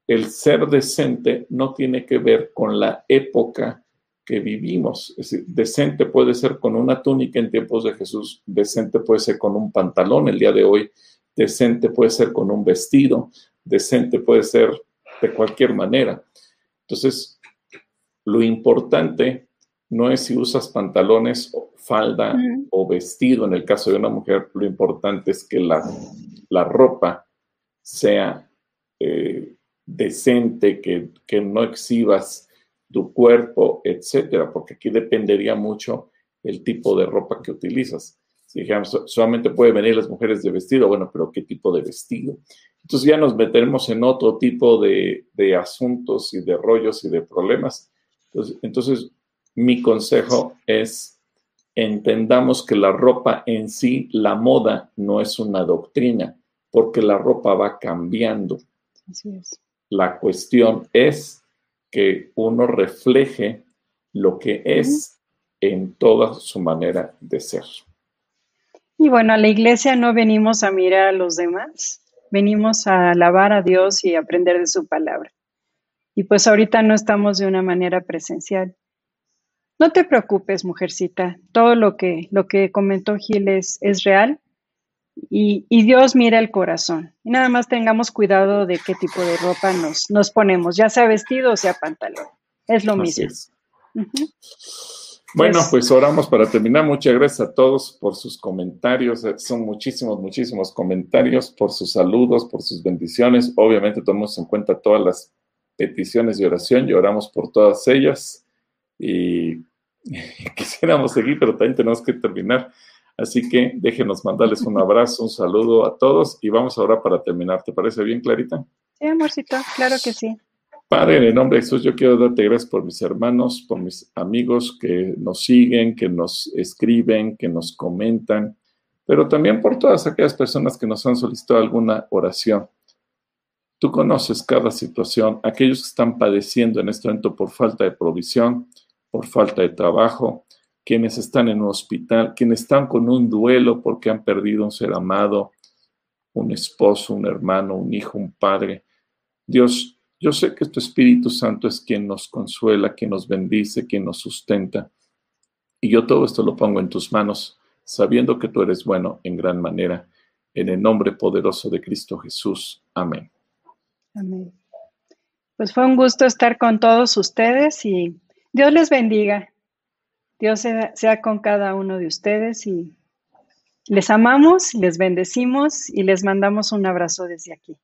el ser decente no tiene que ver con la época que vivimos. Es decir, decente puede ser con una túnica en tiempos de Jesús, decente puede ser con un pantalón el día de hoy, decente puede ser con un vestido, decente puede ser de cualquier manera. Entonces, lo importante no es si usas pantalones, o falda o vestido. En el caso de una mujer, lo importante es que la, la ropa sea eh, decente, que, que, no exhibas tu cuerpo, etcétera, porque aquí dependería mucho el tipo de ropa que utilizas. Si dijéramos, solamente pueden venir las mujeres de vestido, bueno, pero ¿qué tipo de vestido? Entonces ya nos meteremos en otro tipo de, de asuntos y de rollos y de problemas. Entonces, entonces, mi consejo es entendamos que la ropa en sí, la moda, no es una doctrina, porque la ropa va cambiando. Así es. La cuestión es que uno refleje lo que es en toda su manera de ser. Y bueno, a la iglesia no venimos a mirar a los demás, venimos a alabar a Dios y aprender de su palabra. Y pues ahorita no estamos de una manera presencial. No te preocupes, mujercita, todo lo que, lo que comentó Gil es, es real y, Dios mira el corazón. Y nada más tengamos cuidado de qué tipo de ropa nos, nos ponemos, ya sea vestido o sea pantalón. Es lo mismo. Bueno, pues, pues oramos para terminar. Muchas gracias a todos por sus comentarios. Eh, son muchísimos, muchísimos comentarios, por sus saludos, por sus bendiciones. Obviamente tomamos en cuenta todas las peticiones de oración y oramos por todas ellas. Y (laughs) quisiéramos seguir, pero también tenemos que terminar. Así que déjenos mandarles un abrazo, un saludo a todos y vamos ahora para terminar. ¿Te parece bien, Clarita? Sí, amorcito, claro que sí. Padre, en el nombre de Jesús, yo quiero darte gracias por mis hermanos, por mis amigos que nos siguen, que nos escriben, que nos comentan, pero también por todas aquellas personas que nos han solicitado alguna oración. Tú conoces cada situación, aquellos que están padeciendo en este momento por falta de provisión, por falta de trabajo, quienes están en un hospital, quienes están con un duelo porque han perdido un ser amado, un esposo, un hermano, un hijo, un padre. Dios, yo sé que tu Espíritu Santo es quien nos consuela, quien nos bendice, quien nos sustenta. Y yo todo esto lo pongo en tus manos, sabiendo que tú eres bueno en gran manera. En el nombre poderoso de Cristo Jesús. Amén. Amén. Pues fue un gusto estar con todos ustedes y Dios les bendiga. Dios sea, sea con cada uno de ustedes y les amamos, les bendecimos y les mandamos un abrazo desde aquí.